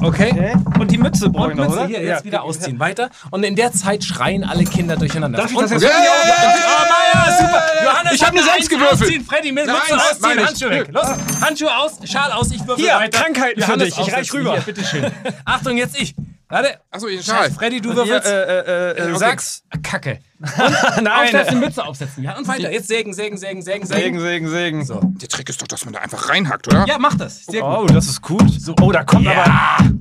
Okay. Und die Mütze brauche Und ich noch, Mütze oder? hier, jetzt wieder ausziehen. Weiter. Und in der Zeit schreien alle Kinder durcheinander. Darf ich das jetzt Ja, ja, ja, ja, super. Johannes, Ich hab hat eine eine Sechs Eins gewürfelt. Ausziehen. Freddy, Mütze ausziehen. ich. Handschuhe weg. Los, Handschuhe aus, Schal aus, ich würfel Hier, weiter. Krankheiten für Johannes dich. Ich reich rüber. Hier, bitteschön. Achtung, jetzt ich. Warte. Achso, ihr Schal. Freddy, du Hier, würfelst. äh, äh, äh, Okay. Sachs. Kacke. (laughs) Nein. Aufsetzen, Mütze aufsetzen. Ja, und weiter. Jetzt sägen, sägen, sägen, sägen, Segen, sägen. Segen, Segen. So. Der Trick ist doch, dass man da einfach reinhackt, oder? Ja, mach das. Sehr gut. Oh, das ist gut. Oh, da kommt aber.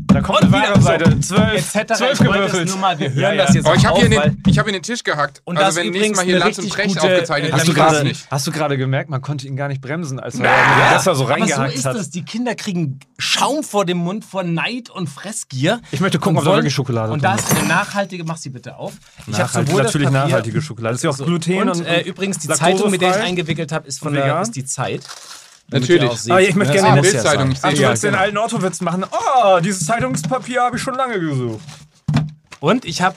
Da kommt Und eine wieder Seite. Zwölf, zwölf gewürfelt. Nur mal, wir hören Ja, ja. das jetzt Oh, ich auch habe hier, den- ich hab hier den Tisch gehackt. Und also das wenn ist nächstes Mal hier eine Lanz und gute, aufgezeichnet äh, Hast du, gerade, nicht. hast du gerade gemerkt, man konnte ihn gar nicht bremsen, als er ja. besser so Aber reingehackt so ist hat? das. Die Kinder kriegen Schaum vor dem Mund vor Neid und Fressgier. Ich möchte gucken, Und ob da wirklich Schokolade Und drin da ist. ist eine nachhaltige, mach sie bitte auf. Ich habe Nachhaltig, sowohl das Papier, nachhaltige Schokolade. Ist ja auch Gluten und, und, äh, übrigens die laktosefrei. Zeitung, mit der ich eingewickelt habe, ist von der Vegan? ist die Zeit. Natürlich. seht, Ah, ich möchte ne, gerne muss ja Bildzeitung, Ach, du Ja, willst den genau. alten Autowitz machen? Oh, dieses Zeitungspapier habe ich schon lange gesucht. Und ich habe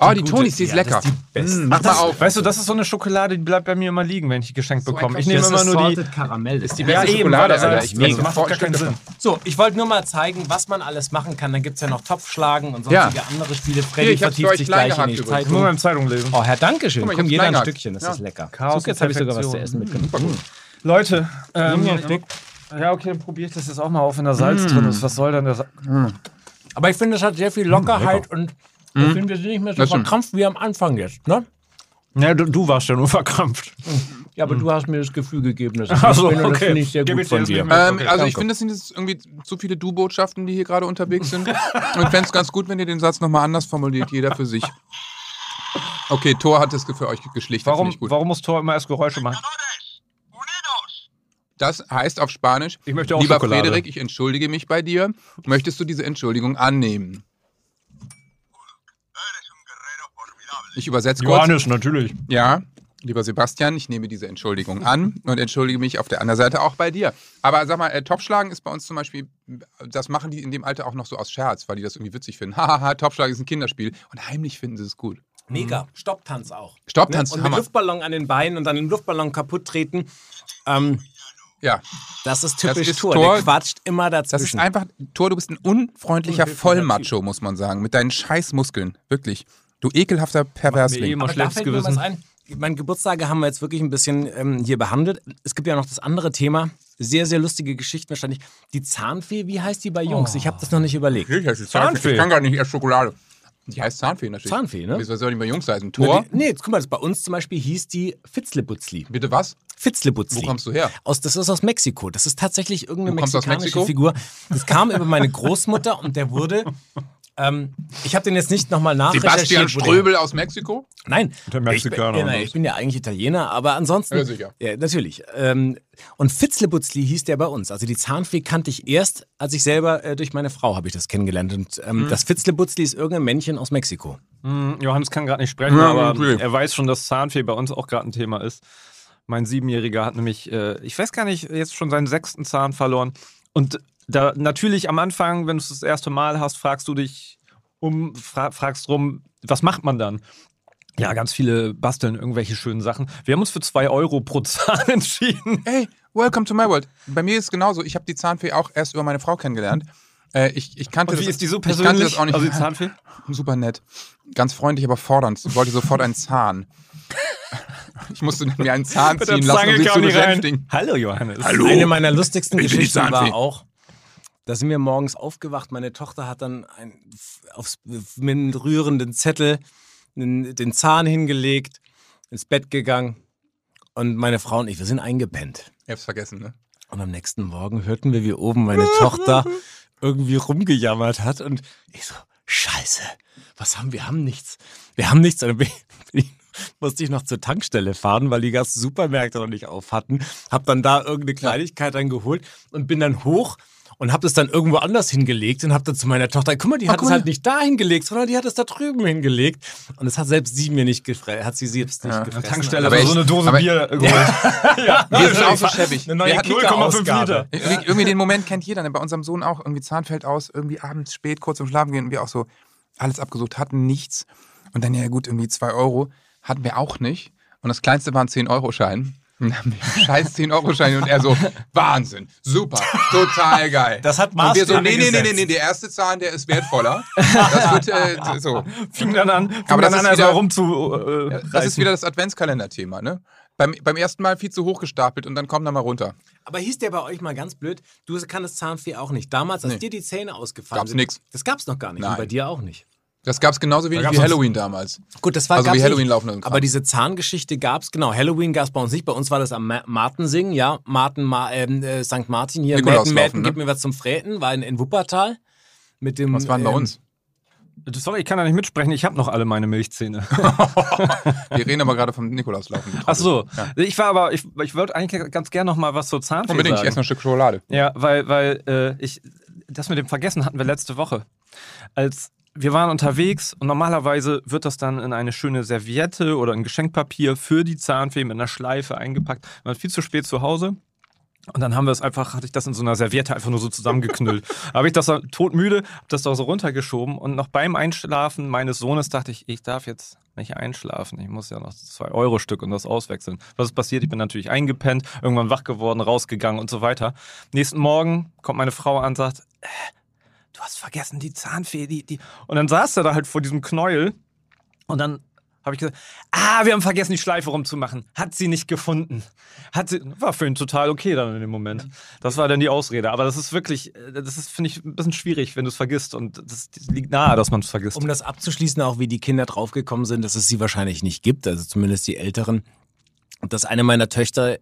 Oh, die Tonis, die ist ja, lecker. Das ist die beste. Mm, mach mal auf. Weißt du, das ist so eine Schokolade, die bleibt bei mir immer liegen, wenn ich die geschenkt So bekomme. Ich nehme das immer nur die. Karamell. Das ist die beste Ja, eben, Schokolade, das Alter. Ich das mega macht gar keinen Sinn. So, ich wollte nur mal zeigen, was man alles machen kann. Dann gibt es ja noch Topfschlagen und Ja. sonstige andere Spiele. Freddy Hier, vertieft euch sich gleich in die gehackt übrigens. Ich muss mal Zeitung. Zeitung lesen. Oh, Herr Dankeschön. Guck mal, ich Komm, jeder ein. Stückchen. Das Ja. ist lecker. Chaos jetzt habe ich sogar was zu essen mitgenommen. Leute, ähm, Ja, ja, okay, dann probiere ich das jetzt auch mal auf, wenn da Salz drin ist. Was soll denn das? Aber ich finde, es hat sehr viel Lockerheit und ich finde, wir sind nicht mehr so Das stimmt. verkrampft wie am Anfang jetzt. Ne? Ja, du, du warst ja nur verkrampft. Ja, aber du hast mir das Gefühl gegeben, dass ich Ach so, bin und das okay. finde ich sehr gut von jetzt dir. Ähm, Okay, also ich finde, das sind jetzt irgendwie zu viele Du-Botschaften, die hier gerade unterwegs sind. Und ich fände es ganz gut, wenn ihr den Satz nochmal anders formuliert, jeder für sich. Okay, Thor hat es für euch geschlichtet, Warum, warum muss Thor immer erst Geräusche machen? Das heißt auf Spanisch, Ich möchte auch lieber Schokolade. Frederik, ich entschuldige mich bei dir. Möchtest du diese Entschuldigung annehmen? Ich übersetze kurz. Johannes, natürlich. Ja, lieber Sebastian, ich nehme diese Entschuldigung an und entschuldige mich auf der anderen Seite auch bei dir. Aber sag mal, äh, Topfschlagen ist bei uns zum Beispiel, das machen die in dem Alter auch noch so aus Scherz, weil die das irgendwie witzig finden. Hahaha, (laughs) Topfschlagen ist ein Kinderspiel und heimlich finden sie es gut. Mega. Stopptanz auch. Stopptanz, ne? Und mit Hammer. Luftballon an den Beinen und dann den Luftballon kaputt treten. Ähm, Ja, das ist typisch ist Tour. Thor. Der quatscht immer das ist dazwischen. einfach, Thor, du bist ein unfreundlicher Vollmacho, muss man sagen, mit deinen Scheißmuskeln, wirklich. Du ekelhafter Perversling. immer Aber da schlechtes fällt mir was Gewissen. ein. Meine Geburtstage haben wir jetzt wirklich ein bisschen ähm, hier behandelt. Es gibt ja noch das andere Thema. Sehr, sehr lustige Geschichten wahrscheinlich. Die Zahnfee, wie heißt die bei Jungs? Ich habe das noch nicht überlegt. Ich heiße Zahnfee. Ich kann gar nicht erst Schokolade. Die heißt Zahnfee natürlich. Zahnfee, ne? Wieso soll die bei Jungs heißen? Na, die, nee, jetzt guck mal, das bei uns zum Beispiel hieß die Fitzlebutzli. Bitte was? Fitzlebutzli. Wo kommst du her? Aus, das ist aus Mexiko. Das ist tatsächlich irgendeine Du kommst aus mexikanische Mexiko? Figur. Das kam über meine Großmutter und der wurde. Ähm, ich habe den jetzt nicht nochmal Sebastian nachrecherchiert. der- Ströbel aus Mexiko? Nein, Der Mexikaner Ich bin, was. ich bin ja eigentlich Italiener, aber ansonsten. Ja, sicher. Ja, natürlich. Ähm, und Fitzlebutzli hieß der bei uns. Also die Zahnfee kannte ich erst, als ich selber äh, durch meine Frau habe ich das kennengelernt. Und ähm, Mhm. das Fitzlebutzli ist irgendein Männchen aus Mexiko. Hm, Johannes kann gerade nicht sprechen, Ja, aber natürlich. er weiß schon, dass Zahnfee bei uns auch gerade ein Thema ist. Mein Siebenjähriger hat nämlich, äh, ich weiß gar nicht, jetzt schon seinen sechsten Zahn verloren. Und da natürlich am Anfang, wenn du es das erste Mal hast, fragst du dich um, fra fragst drum, was macht man dann? Ja, ganz viele basteln irgendwelche schönen Sachen. Wir haben uns für zwei Euro pro Zahn (laughs) entschieden. Hey, welcome to my world. Bei mir ist es genauso. Ich habe die Zahnfee auch erst über meine Frau kennengelernt. Äh, ich, ich kannte Und wie das, ist die so Ich kannte persönlich? das auch nicht. Also die Zahnfee? (laughs) Super nett. Ganz freundlich, aber fordernd. Sie wollte sofort einen Zahn. Ich musste mir einen Zahn ziehen lassen, um sich zu rein. besänftigen. Hallo Johannes. Hallo. Eine meiner lustigsten Ich bin die Geschichten Zahnfee. war auch, da sind wir morgens aufgewacht. Meine Tochter hat dann ein, aufs, mit einem rührenden Zettel den, den Zahn hingelegt, ins Bett gegangen. Und meine Frau und ich, wir sind eingepennt. Ich hab's vergessen, ne? Und am nächsten Morgen hörten wir, wie oben meine Tochter irgendwie rumgejammert hat. Und ich so, scheiße, was haben wir? Wir haben nichts. Wir haben nichts. Und bin ich, musste ich noch zur Tankstelle fahren, weil die ganzen Supermärkte noch nicht auf hatten. Hab dann da irgendeine Kleinigkeit dann geholt und bin dann hoch und hab das dann irgendwo anders hingelegt und hab dann zu meiner Tochter, guck mal, die hat es halt nicht da hingelegt, sondern die hat es da drüben hingelegt. Und das hat selbst sie mir nicht gefressen. Hat sie selbst nicht Ja. gefressen. Tankstelle Aber so eine Dose Bier (laughs) geholt. Wir sind auch so schäbig. Eine neue Wir hatten- Kicker-Ausgabe. irgendwie, irgendwie den Moment kennt jeder. Ne? Bei unserem Sohn auch. Irgendwie Zahn fällt aus, irgendwie abends spät, kurz zum Schlafen gehen. Und wir auch so alles abgesucht hatten, nichts. Und dann, ja gut, irgendwie zwei Euro hatten wir auch nicht. Und das kleinste war ein 10-Euro-Schein. (laughs) Scheiß 10-Euro-Schein und er so, Wahnsinn, super, total geil. Das hat und wir so, nee, nee, nee, nee, nee, der erste Zahn, der ist wertvoller. (laughs) Das wird äh, so. Fing dann an, fing Aber das dann ist an, also wieder- rum zu äh, Das ist wieder das Adventskalender-Thema, ne? Beim, beim ersten Mal viel zu hoch gestapelt und dann kommt er mal runter. Aber hieß der bei euch mal ganz blöd, du kannst Zahnfee auch nicht. Damals, als Nee. dir die Zähne ausgefallen Gab's sind. nix. Das gab's noch gar nicht. Nein. Und bei dir auch nicht. Das gab es genauso wenig wie Halloween damals. Gut, das war Also wie Halloween nicht. laufen und. Aber diese Zahngeschichte gab's genau. Halloween gab's bei uns nicht. Bei uns war das am Ma Martensingen, ja. Martin, Ma ähm, äh, St. Martin hier. Mäten, Mäten, ne? gib mir was zum Fräten. War in, in Wuppertal. Mit dem, Was waren bei ähm, uns? Sorry, ich kann da nicht mitsprechen, ich habe noch alle meine Milchzähne. (laughs) (laughs) Wir reden aber gerade vom Nikolauslaufen. Ach so, Ja. ich war aber, ich, ich wollte eigentlich ganz gerne noch mal was zur Zahnfee Unbedingt, ich sagen. esse noch ein Stück Schokolade. Ja, weil, weil äh, ich, das mit dem Vergessen hatten wir letzte Woche. Als wir waren unterwegs und normalerweise wird das dann in eine schöne Serviette oder ein Geschenkpapier für die Zahnfee mit einer Schleife eingepackt. Wir waren viel zu spät zu Hause. Und dann haben wir es einfach, hatte ich das in so einer Serviette einfach nur so zusammengeknüllt. (laughs) habe ich das todmüde, hab das da so runtergeschoben und noch beim Einschlafen meines Sohnes dachte ich, ich darf jetzt nicht einschlafen. Ich muss ja noch das 2-Euro-Stück und das auswechseln. Was ist passiert? Ich bin natürlich eingepennt, irgendwann wach geworden, rausgegangen und so weiter. Nächsten Morgen kommt meine Frau an und sagt, äh, du hast vergessen, die Zahnfee, die, die. Und dann saß er da halt vor diesem Knäuel und dann habe ich gesagt, ah, wir haben vergessen, die Schleife rumzumachen. Hat sie nicht gefunden. Hat sie, war für ihn total okay dann in dem Moment. Das war dann die Ausrede. Aber das ist wirklich, äh, das ist, finde ich, ein bisschen schwierig, wenn du es vergisst. Und das, liegt nahe, dass man es vergisst. Um das abzuschließen, auch wie die Kinder draufgekommen sind, dass es sie wahrscheinlich nicht gibt, also zumindest die Älteren. Und dass eine meiner Töchter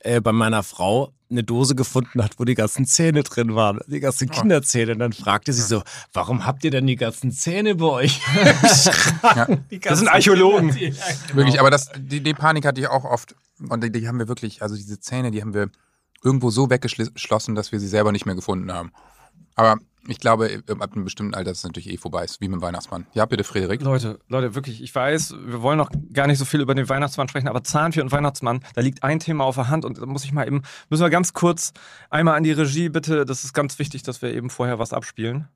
äh, bei meiner Frau eine Dose gefunden hat, wo die ganzen Zähne drin waren, die ganzen Kinderzähne. Und dann fragte sie so, warum habt ihr denn die ganzen Zähne bei euch? (laughs) Die Das sind Archäologen. Ja, genau. Wirklich, aber das, die, die Panik hatte ich auch oft. Und die, die haben wir wirklich, also diese Zähne, die haben wir irgendwo so weggeschlossen, dass wir sie selber nicht mehr gefunden haben. Aber ich glaube, ab einem bestimmten Alter ist es natürlich eh vorbei, ist wie mit dem Weihnachtsmann. Ja, bitte, Frederik. Leute, Leute, wirklich, ich weiß, wir wollen noch gar nicht so viel über den Weihnachtsmann sprechen, aber Zahnfee und Weihnachtsmann, da liegt ein Thema auf der Hand und da muss ich mal eben, müssen wir ganz kurz einmal an die Regie bitte, das ist ganz wichtig, dass wir eben vorher was abspielen.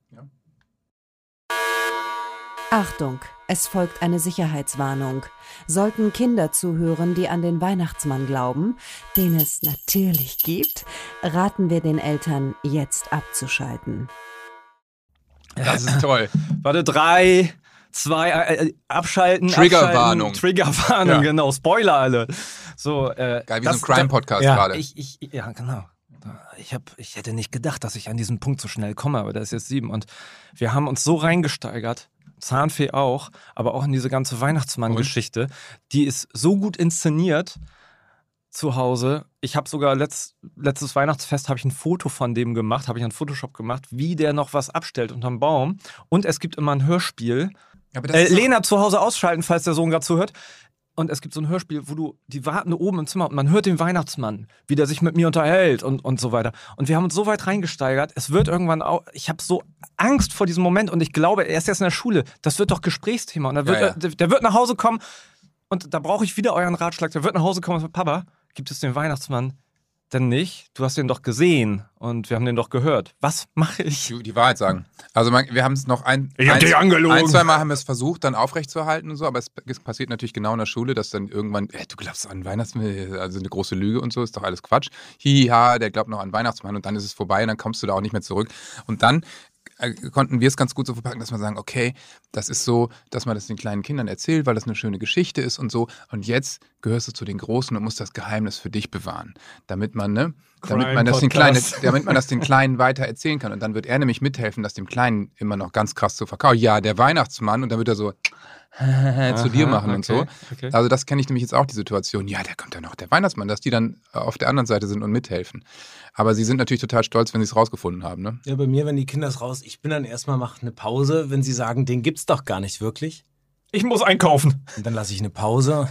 Achtung, es folgt eine Sicherheitswarnung. Sollten Kinder zuhören, die an den Weihnachtsmann glauben, den es natürlich gibt, raten wir den Eltern, jetzt abzuschalten. Das ist toll. (laughs) Warte, drei, zwei, äh, äh, abschalten. Triggerwarnung. Triggerwarnung, Ja. genau, Spoiler alle. So, äh, Geil, wie das- so ein Crime-Podcast ja, gerade. Ich, ich, ja, genau. Ich, hab, ich hätte nicht gedacht, dass ich an diesen Punkt so schnell komme, aber der ist jetzt sieben. Und wir haben uns so reingesteigert, Zahnfee auch, aber auch in diese ganze Weihnachtsmann-Geschichte. Die ist so gut inszeniert zu Hause. Ich habe sogar letzt, letztes Weihnachtsfest habe ich ein Foto von dem gemacht, habe ich an Photoshop gemacht, wie der noch was abstellt unterm Baum. Und es gibt immer ein Hörspiel. Äh, Lena zu Hause ausschalten, falls der Sohn gerade zuhört. Und es gibt so ein Hörspiel, wo du, die warten oben im Zimmer und man hört den Weihnachtsmann, wie der sich mit mir unterhält und, und so weiter. Und wir haben uns so weit reingesteigert, es wird irgendwann auch, ich habe so Angst vor diesem Moment und ich glaube, er ist jetzt in der Schule, das wird doch Gesprächsthema. Und wird Ja, ja. Er, der, der wird nach Hause kommen und da brauche ich wieder euren Ratschlag, der wird nach Hause kommen und sagt, Papa, gibt es den Weihnachtsmann denn nicht? Du hast den doch gesehen und wir haben den doch gehört. Was mache ich? die, die Wahrheit sagen. Also man, wir haben es noch ein, Ich hab ein, dich angelogen. ein, zwei Mal haben wir es versucht, dann aufrechtzuerhalten und so, aber es, es passiert natürlich genau in der Schule, dass dann irgendwann, äh, du glaubst an Weihnachtsmann, also eine große Lüge und so, ist doch alles Quatsch. Hiha, der glaubt noch an Weihnachtsmann und dann ist es vorbei und dann kommst du da auch nicht mehr zurück. Und dann äh, konnten wir es ganz gut so verpacken, dass wir sagen, okay, das ist so, dass man das den kleinen Kindern erzählt, weil das eine schöne Geschichte ist und so. Und jetzt gehörst du zu den Großen und musst das Geheimnis für dich bewahren, damit man, ne, damit man das den Kleinen, damit man das den Kleinen weiter erzählen kann. Und dann wird er nämlich mithelfen, das dem Kleinen immer noch ganz krass zu verkaufen. Ja, der Weihnachtsmann. Und dann wird er so (laughs) zu dir Aha, machen und so. okay, okay. Also das kenne ich nämlich jetzt auch, die Situation. Ja, der kommt ja noch, der Weihnachtsmann, dass die dann auf der anderen Seite sind und mithelfen. Aber sie sind natürlich total stolz, wenn sie es rausgefunden haben. Ne? Ja, bei mir, wenn die Kinder es raus, ich bin dann erstmal, mache eine Pause, wenn sie sagen, den gibt's doch gar nicht wirklich. Ich muss einkaufen. Und dann lasse ich eine Pause.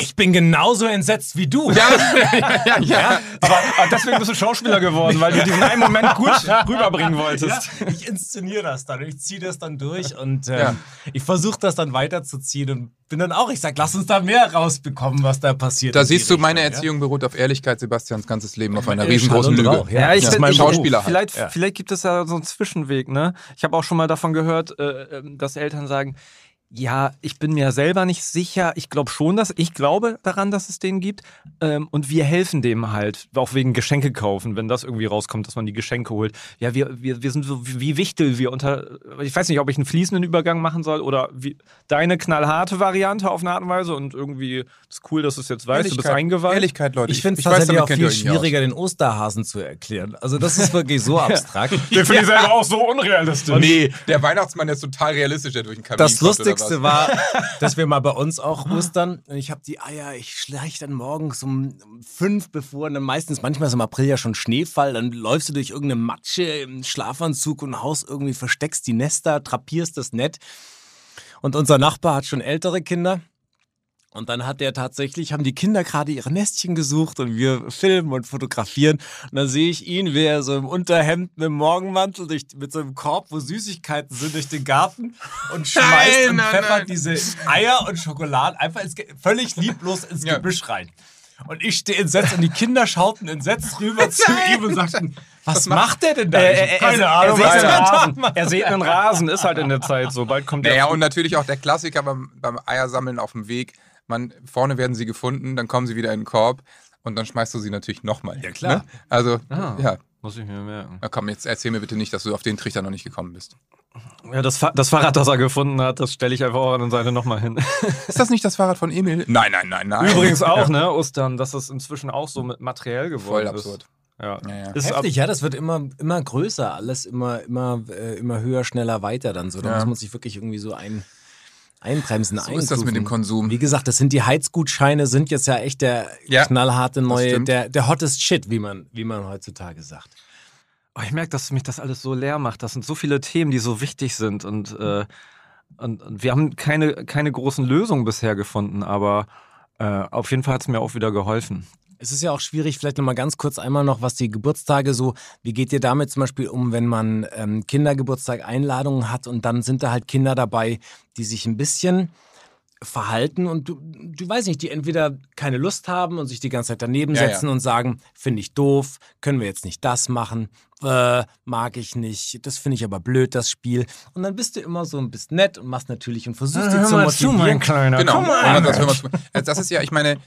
Ich bin genauso entsetzt wie du. Ja, (laughs) ja, ja. Aber, aber deswegen bist du Schauspieler geworden, weil du diesen einen Moment gut (laughs) rüberbringen wolltest. Ja, ich inszeniere das dann, ich ziehe das dann durch und ähm, Ja. ich versuche das dann weiterzuziehen und bin dann auch, ich sag, lass uns da mehr rausbekommen, was da passiert. Da siehst du, meine Erziehung beruht auf Ehrlichkeit, Sebastians ganzes Leben auf einer Äh, riesengroßen Schall und Lüge. Rauch, ja. Ja, ich mein Beruf. Schauspieler halt. Vielleicht, Ja. vielleicht gibt es ja so einen Zwischenweg, ne? Ich habe auch schon mal davon gehört, äh, ähm, dass Eltern sagen, Ja, ich bin mir selber nicht sicher. Ich glaube schon, dass ich glaube daran, dass es den gibt. Ähm, und wir helfen dem halt, auch wegen Geschenke kaufen, wenn das irgendwie rauskommt, dass man die Geschenke holt. Ja, wir, wir, wir sind so wie Wichtel, wir unter. Ich weiß nicht, ob ich einen fließenden Übergang machen soll oder wie, deine knallharte Variante auf eine Art und Weise. Und irgendwie ist cool, dass du es jetzt weißt. Du bist eingeweiht. Ehrlichkeit, Leute. Ich finde es tatsächlich auch viel schwieriger, den Osterhasen zu erklären. Also das ist wirklich so (laughs) abstrakt. Den finde ich selber auch so unrealistisch. Nee, der Weihnachtsmann ist total realistisch, der durch den Kamin Das kommt, was? war, (laughs) dass wir mal bei uns auch Ostern, und ich habe die Eier, ich schleich dann morgens um fünf, bevor dann meistens, manchmal ist im April ja schon Schneefall, dann läufst du durch irgendeine Matsche im Schlafanzug und haust irgendwie, versteckst die Nester, trapierst das Nett. Und unser Nachbar hat schon ältere Kinder. Und dann hat der tatsächlich, haben die Kinder gerade ihre Nestchen gesucht und wir filmen und fotografieren. Und dann sehe ich ihn, wie er so im Unterhemd mit dem Morgenmantel durch, mit so einem Korb, wo Süßigkeiten sind, durch den Garten und (laughs) schmeißt Nein, und nein, pfeffert nein. diese Eier und Schokolade einfach ins, völlig lieblos ins Ja. Gebüsch rein. Und ich stehe entsetzt und die Kinder schauten entsetzt rüber (laughs) zu ihm und sagten, was, macht der denn da? Äh, äh, keine er, Ahnung, er, was sieht Rasen. macht. er sieht einen Rasen, ist halt in der Zeit so. Bald kommt der. Naja, und natürlich auch der Klassiker beim, beim Eiersammeln auf dem Weg. Man, vorne werden sie gefunden, dann kommen sie wieder in den Korb und dann schmeißt du sie natürlich nochmal. Ja, klar. Ne? Also, Ah. ja. Muss ich mir merken. Na komm, jetzt erzähl mir bitte nicht, dass du auf den Trichter noch nicht gekommen bist. Ja, das, Fa das Fahrrad, das er gefunden hat, das stelle ich einfach auch an der Seite nochmal hin. (laughs) Ist das nicht das Fahrrad von Emil? Nein, nein, nein, nein. Übrigens auch, ne, Ostern, dass das inzwischen auch so mit materiell geworden Voll ist. absurd. Ja. Ja, ja. Heftig, ja, das wird immer, immer größer, alles immer, immer, äh, immer höher, schneller, weiter dann so. Da Ja. muss man sich wirklich irgendwie so ein, einbremsen, So ist das mit dem. Konsum. Wie gesagt, das sind die Heizgutscheine, sind jetzt ja echt der Ja, knallharte neue, der, der hottest Shit, wie man, wie man heutzutage sagt. oh, ich merke, dass mich das alles so leer macht. Das sind so viele Themen, die so wichtig sind und, äh, und, und wir haben keine, keine großen Lösungen bisher gefunden, aber äh, auf jeden Fall hat es mir auch wieder geholfen. Es ist ja auch schwierig, vielleicht nochmal ganz kurz einmal noch, was die Geburtstage so, wie geht ihr damit zum Beispiel um, wenn man ähm, Kindergeburtstag Einladungen hat und dann sind da halt Kinder dabei, die sich ein bisschen verhalten und du, du weißt nicht, die entweder keine Lust haben und sich die ganze Zeit daneben Ja, setzen ja. und sagen, finde ich doof, können wir jetzt nicht das machen, äh, mag ich nicht, das finde ich aber blöd, das Spiel. Und dann bist du immer so ein bisschen nett und machst natürlich und versuchst die zu motivieren. Kleiner. Genau. Komm Und mal. zu- Also Das ist ja, ich meine,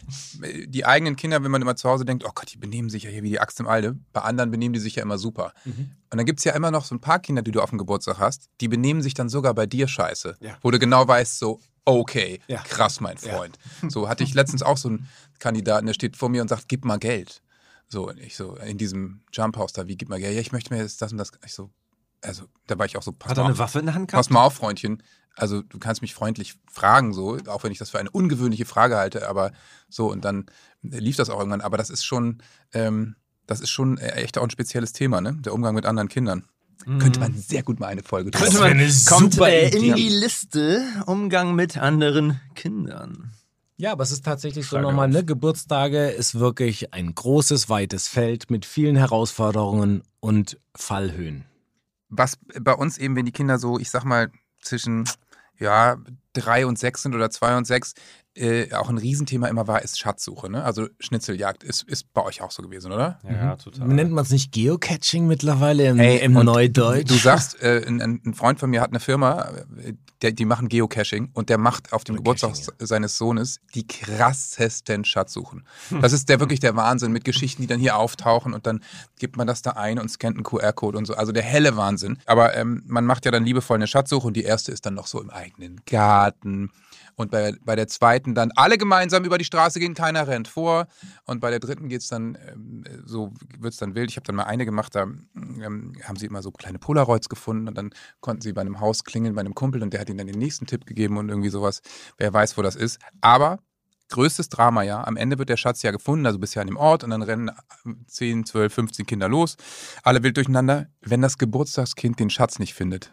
die eigenen Kinder, wenn man immer zu Hause denkt, oh Gott, die benehmen sich ja hier wie die Axt im Alde. Bei anderen benehmen die sich ja immer super. Mhm. Und dann gibt es ja immer noch so ein paar Kinder, die du auf dem Geburtstag hast, die benehmen sich dann sogar bei dir scheiße. Ja. Wo du genau weißt, so, okay, Ja. krass, mein Ja. Freund. So hatte ich letztens auch so einen Kandidaten, der steht vor mir und sagt, gib mal Geld. So, ich so, in diesem Jump House da, wie gib mal Geld? Ja, ich möchte mir jetzt das und das. Ich so, also, da war ich auch so, pass Hat er mal eine auf. Waffe in der Hand gehabt? Pass mal auf, Freundchen. Also du kannst mich freundlich fragen, so, auch wenn ich das für eine ungewöhnliche Frage halte, aber so, und dann lief das auch irgendwann. Aber das ist schon, ähm, das ist schon echt auch ein spezielles Thema, ne? Der Umgang mit anderen Kindern. Könnte man sehr gut mal eine Folge drüber Könnte machen. man, eine kommt super äh, in die Liste Umgang mit anderen Kindern. Ja, aber es ist tatsächlich so Schreibe nochmal, ne? Geburtstage ist wirklich ein großes, weites Feld mit vielen Herausforderungen und Fallhöhen. Was bei uns eben, wenn die Kinder so, ich sag mal, zwischen ja, drei und sechs sind oder zwei und sechs, äh, auch ein Riesenthema immer war, ist Schatzsuche. Ne? Also Schnitzeljagd ist, ist bei euch auch so gewesen, oder? Ja, total. Nennt man es nicht Geocaching mittlerweile im, Ey, im Neudeutsch? Du sagst, äh, ein, ein Freund von mir hat eine Firma, äh, der, die machen Geocaching und der macht auf dem Geburtstag Geocaching, seines Sohnes die krassesten Schatzsuchen. Das ist der wirklich (laughs) der Wahnsinn mit Geschichten, die dann hier auftauchen und dann gibt man das da ein und scannt einen QR-Code und so. Also der helle Wahnsinn. Aber ähm, man macht ja dann liebevoll eine Schatzsuche und die erste ist dann noch so im eigenen Garten. Und bei, bei der zweiten dann alle gemeinsam über die Straße gehen, keiner rennt vor. Und bei der dritten geht es dann, ähm, so wird es dann wild. Ich habe dann mal eine gemacht, da ähm, haben sie immer so kleine Polaroids gefunden und dann konnten sie bei einem Haus klingeln, bei einem Kumpel und der hat ihnen dann den nächsten Tipp gegeben und irgendwie sowas. Wer weiß, wo das ist. Aber größtes Drama ja. Am Ende wird der Schatz ja gefunden, also bist ja an dem Ort und dann rennen 10, 12, 15 Kinder los, alle wild durcheinander. Wenn das Geburtstagskind den Schatz nicht findet,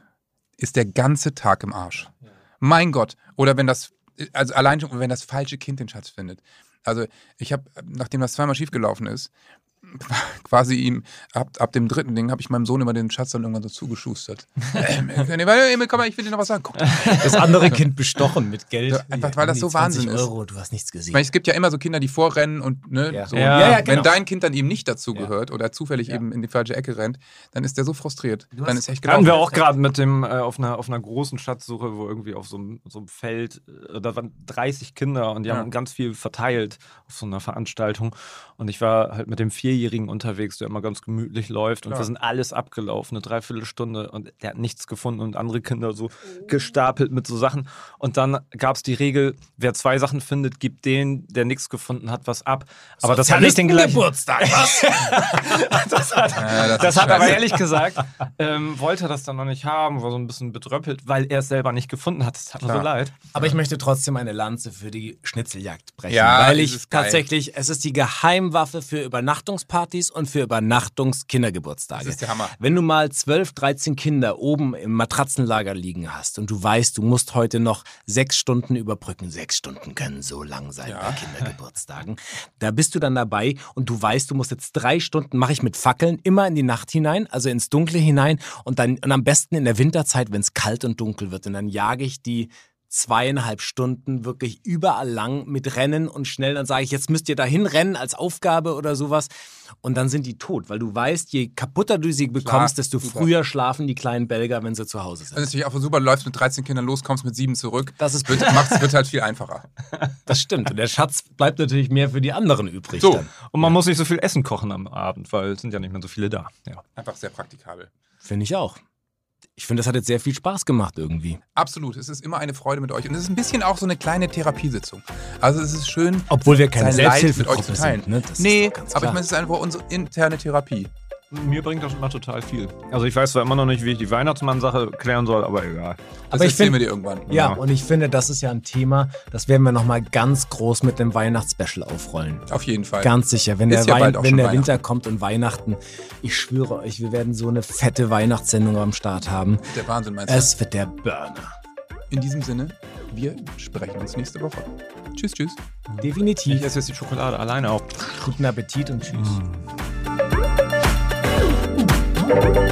ist der ganze Tag im Arsch. Mein Gott. Oder wenn das, also allein schon, wenn das falsche Kind den Schatz findet. Also ich habe, nachdem das zweimal schiefgelaufen ist, (laughs) quasi ihm, ab, ab dem dritten Ding, habe ich meinem Sohn immer den Schatz dann irgendwann so zugeschustert. (laughs) ähm, Emil, komm mal, ich will dir noch was sagen. Guck. Das andere Kind bestochen mit Geld. Ja, einfach, weil das so 20 Wahnsinn ist. Euro, du hast nichts Ich gesehen. meine, es gibt ja immer so Kinder, die vorrennen und ne, Ja. so. Ja, ja, Wenn genau. dein Kind dann eben nicht dazu gehört oder zufällig eben in die falsche Ecke rennt, dann ist der so frustriert. Du Dann ist echt Hatten gelaufen. wir auch gerade mit dem äh, auf, einer, auf einer großen Schatzsuche, wo irgendwie auf so einem, so einem Feld, äh, da waren 30 Kinder und die Ja. haben ganz viel verteilt auf so einer Veranstaltung. Und ich war halt mit dem Vierjährigen unterwegs, der immer ganz gemütlich läuft. Und Klar. wir sind alles abgelaufen, eine Dreiviertelstunde. Und der hat nichts gefunden und andere Kinder so gestapelt mit so Sachen. Und dann gab es die Regel, wer zwei Sachen findet, gibt den, der nichts gefunden hat, was ab. Aber das hat nicht den gleichen. Geburtstag, was? (laughs) das hat, Ja, das das hat aber ehrlich gesagt, ähm, wollte er das dann noch nicht haben, war so ein bisschen betröppelt, weil er es selber nicht gefunden hat. Das hat mir so leid. Aber ich möchte trotzdem eine Lanze für die Schnitzeljagd brechen. Ja, weil ich tatsächlich, es ist die Geheimwaffe für Übernachtungspartys und für Übernachtungskindergeburtstage. Das ist der Hammer. Wenn du mal 12, 13 Kinder oben im Matratzenlager liegen hast und du weißt, du musst heute noch sechs Stunden überbrücken, sechs Stunden können so lang sein Ja. bei Kindergeburtstagen, (laughs) da bist du dann dabei und du weißt, du musst jetzt drei Stunden, mache ich mit Fackeln, immer in die Nacht hinein, also ins Dunkle hinein und dann und am besten in der Winterzeit, wenn es kalt und dunkel wird und dann jage ich die zweieinhalb Stunden wirklich überall lang mit Rennen und schnell. Dann sage ich, jetzt müsst ihr dahin rennen als Aufgabe oder sowas. Und dann sind die tot, weil du weißt, je kaputter du sie bekommst, desto super. früher schlafen die kleinen Belger, wenn sie zu Hause Das ist sind. natürlich auch super, du läufst mit 13 Kindern los, kommst mit sieben zurück. Das ist Wird, (laughs) macht's, wird halt viel einfacher. Das stimmt. Und der Schatz bleibt natürlich mehr für die anderen übrig. So. Dann. Und man muss nicht so viel Essen kochen am Abend, weil es sind ja nicht mehr so viele da. Ja. Einfach sehr praktikabel. Finde ich auch. Ich finde, das hat jetzt sehr viel Spaß gemacht irgendwie. Absolut, es ist immer eine Freude mit euch. Und es ist ein bisschen auch so eine kleine Therapiesitzung. Also es ist schön, Obwohl wir keine Leid mit euch zu teilen. sind. Ne? Das nee, aber ich meine, es ist einfach unsere interne Therapie. Mir bringt das immer total viel. Also ich weiß zwar immer noch nicht, wie ich die Weihnachtsmann-Sache klären soll, aber egal. Das Aber ich erzählen find- wir dir irgendwann. Ja, Ja. und ich finde, das ist ja ein Thema, das werden wir nochmal ganz groß mit dem Weihnachtsspecial aufrollen. Auf jeden Fall. Ganz sicher, wenn Ist der, ja auch wenn der. Winter kommt und Weihnachten, ich schwöre euch, wir werden so eine fette Weihnachtssendung am Start haben. Der Wahnsinn, meinst du? Es wird der Burner. In diesem Sinne, wir sprechen uns nächste Woche. Tschüss, tschüss. Ich Definitiv. esse jetzt die Schokolade alleine auf. Guten Appetit und tschüss. Mm. Thank you.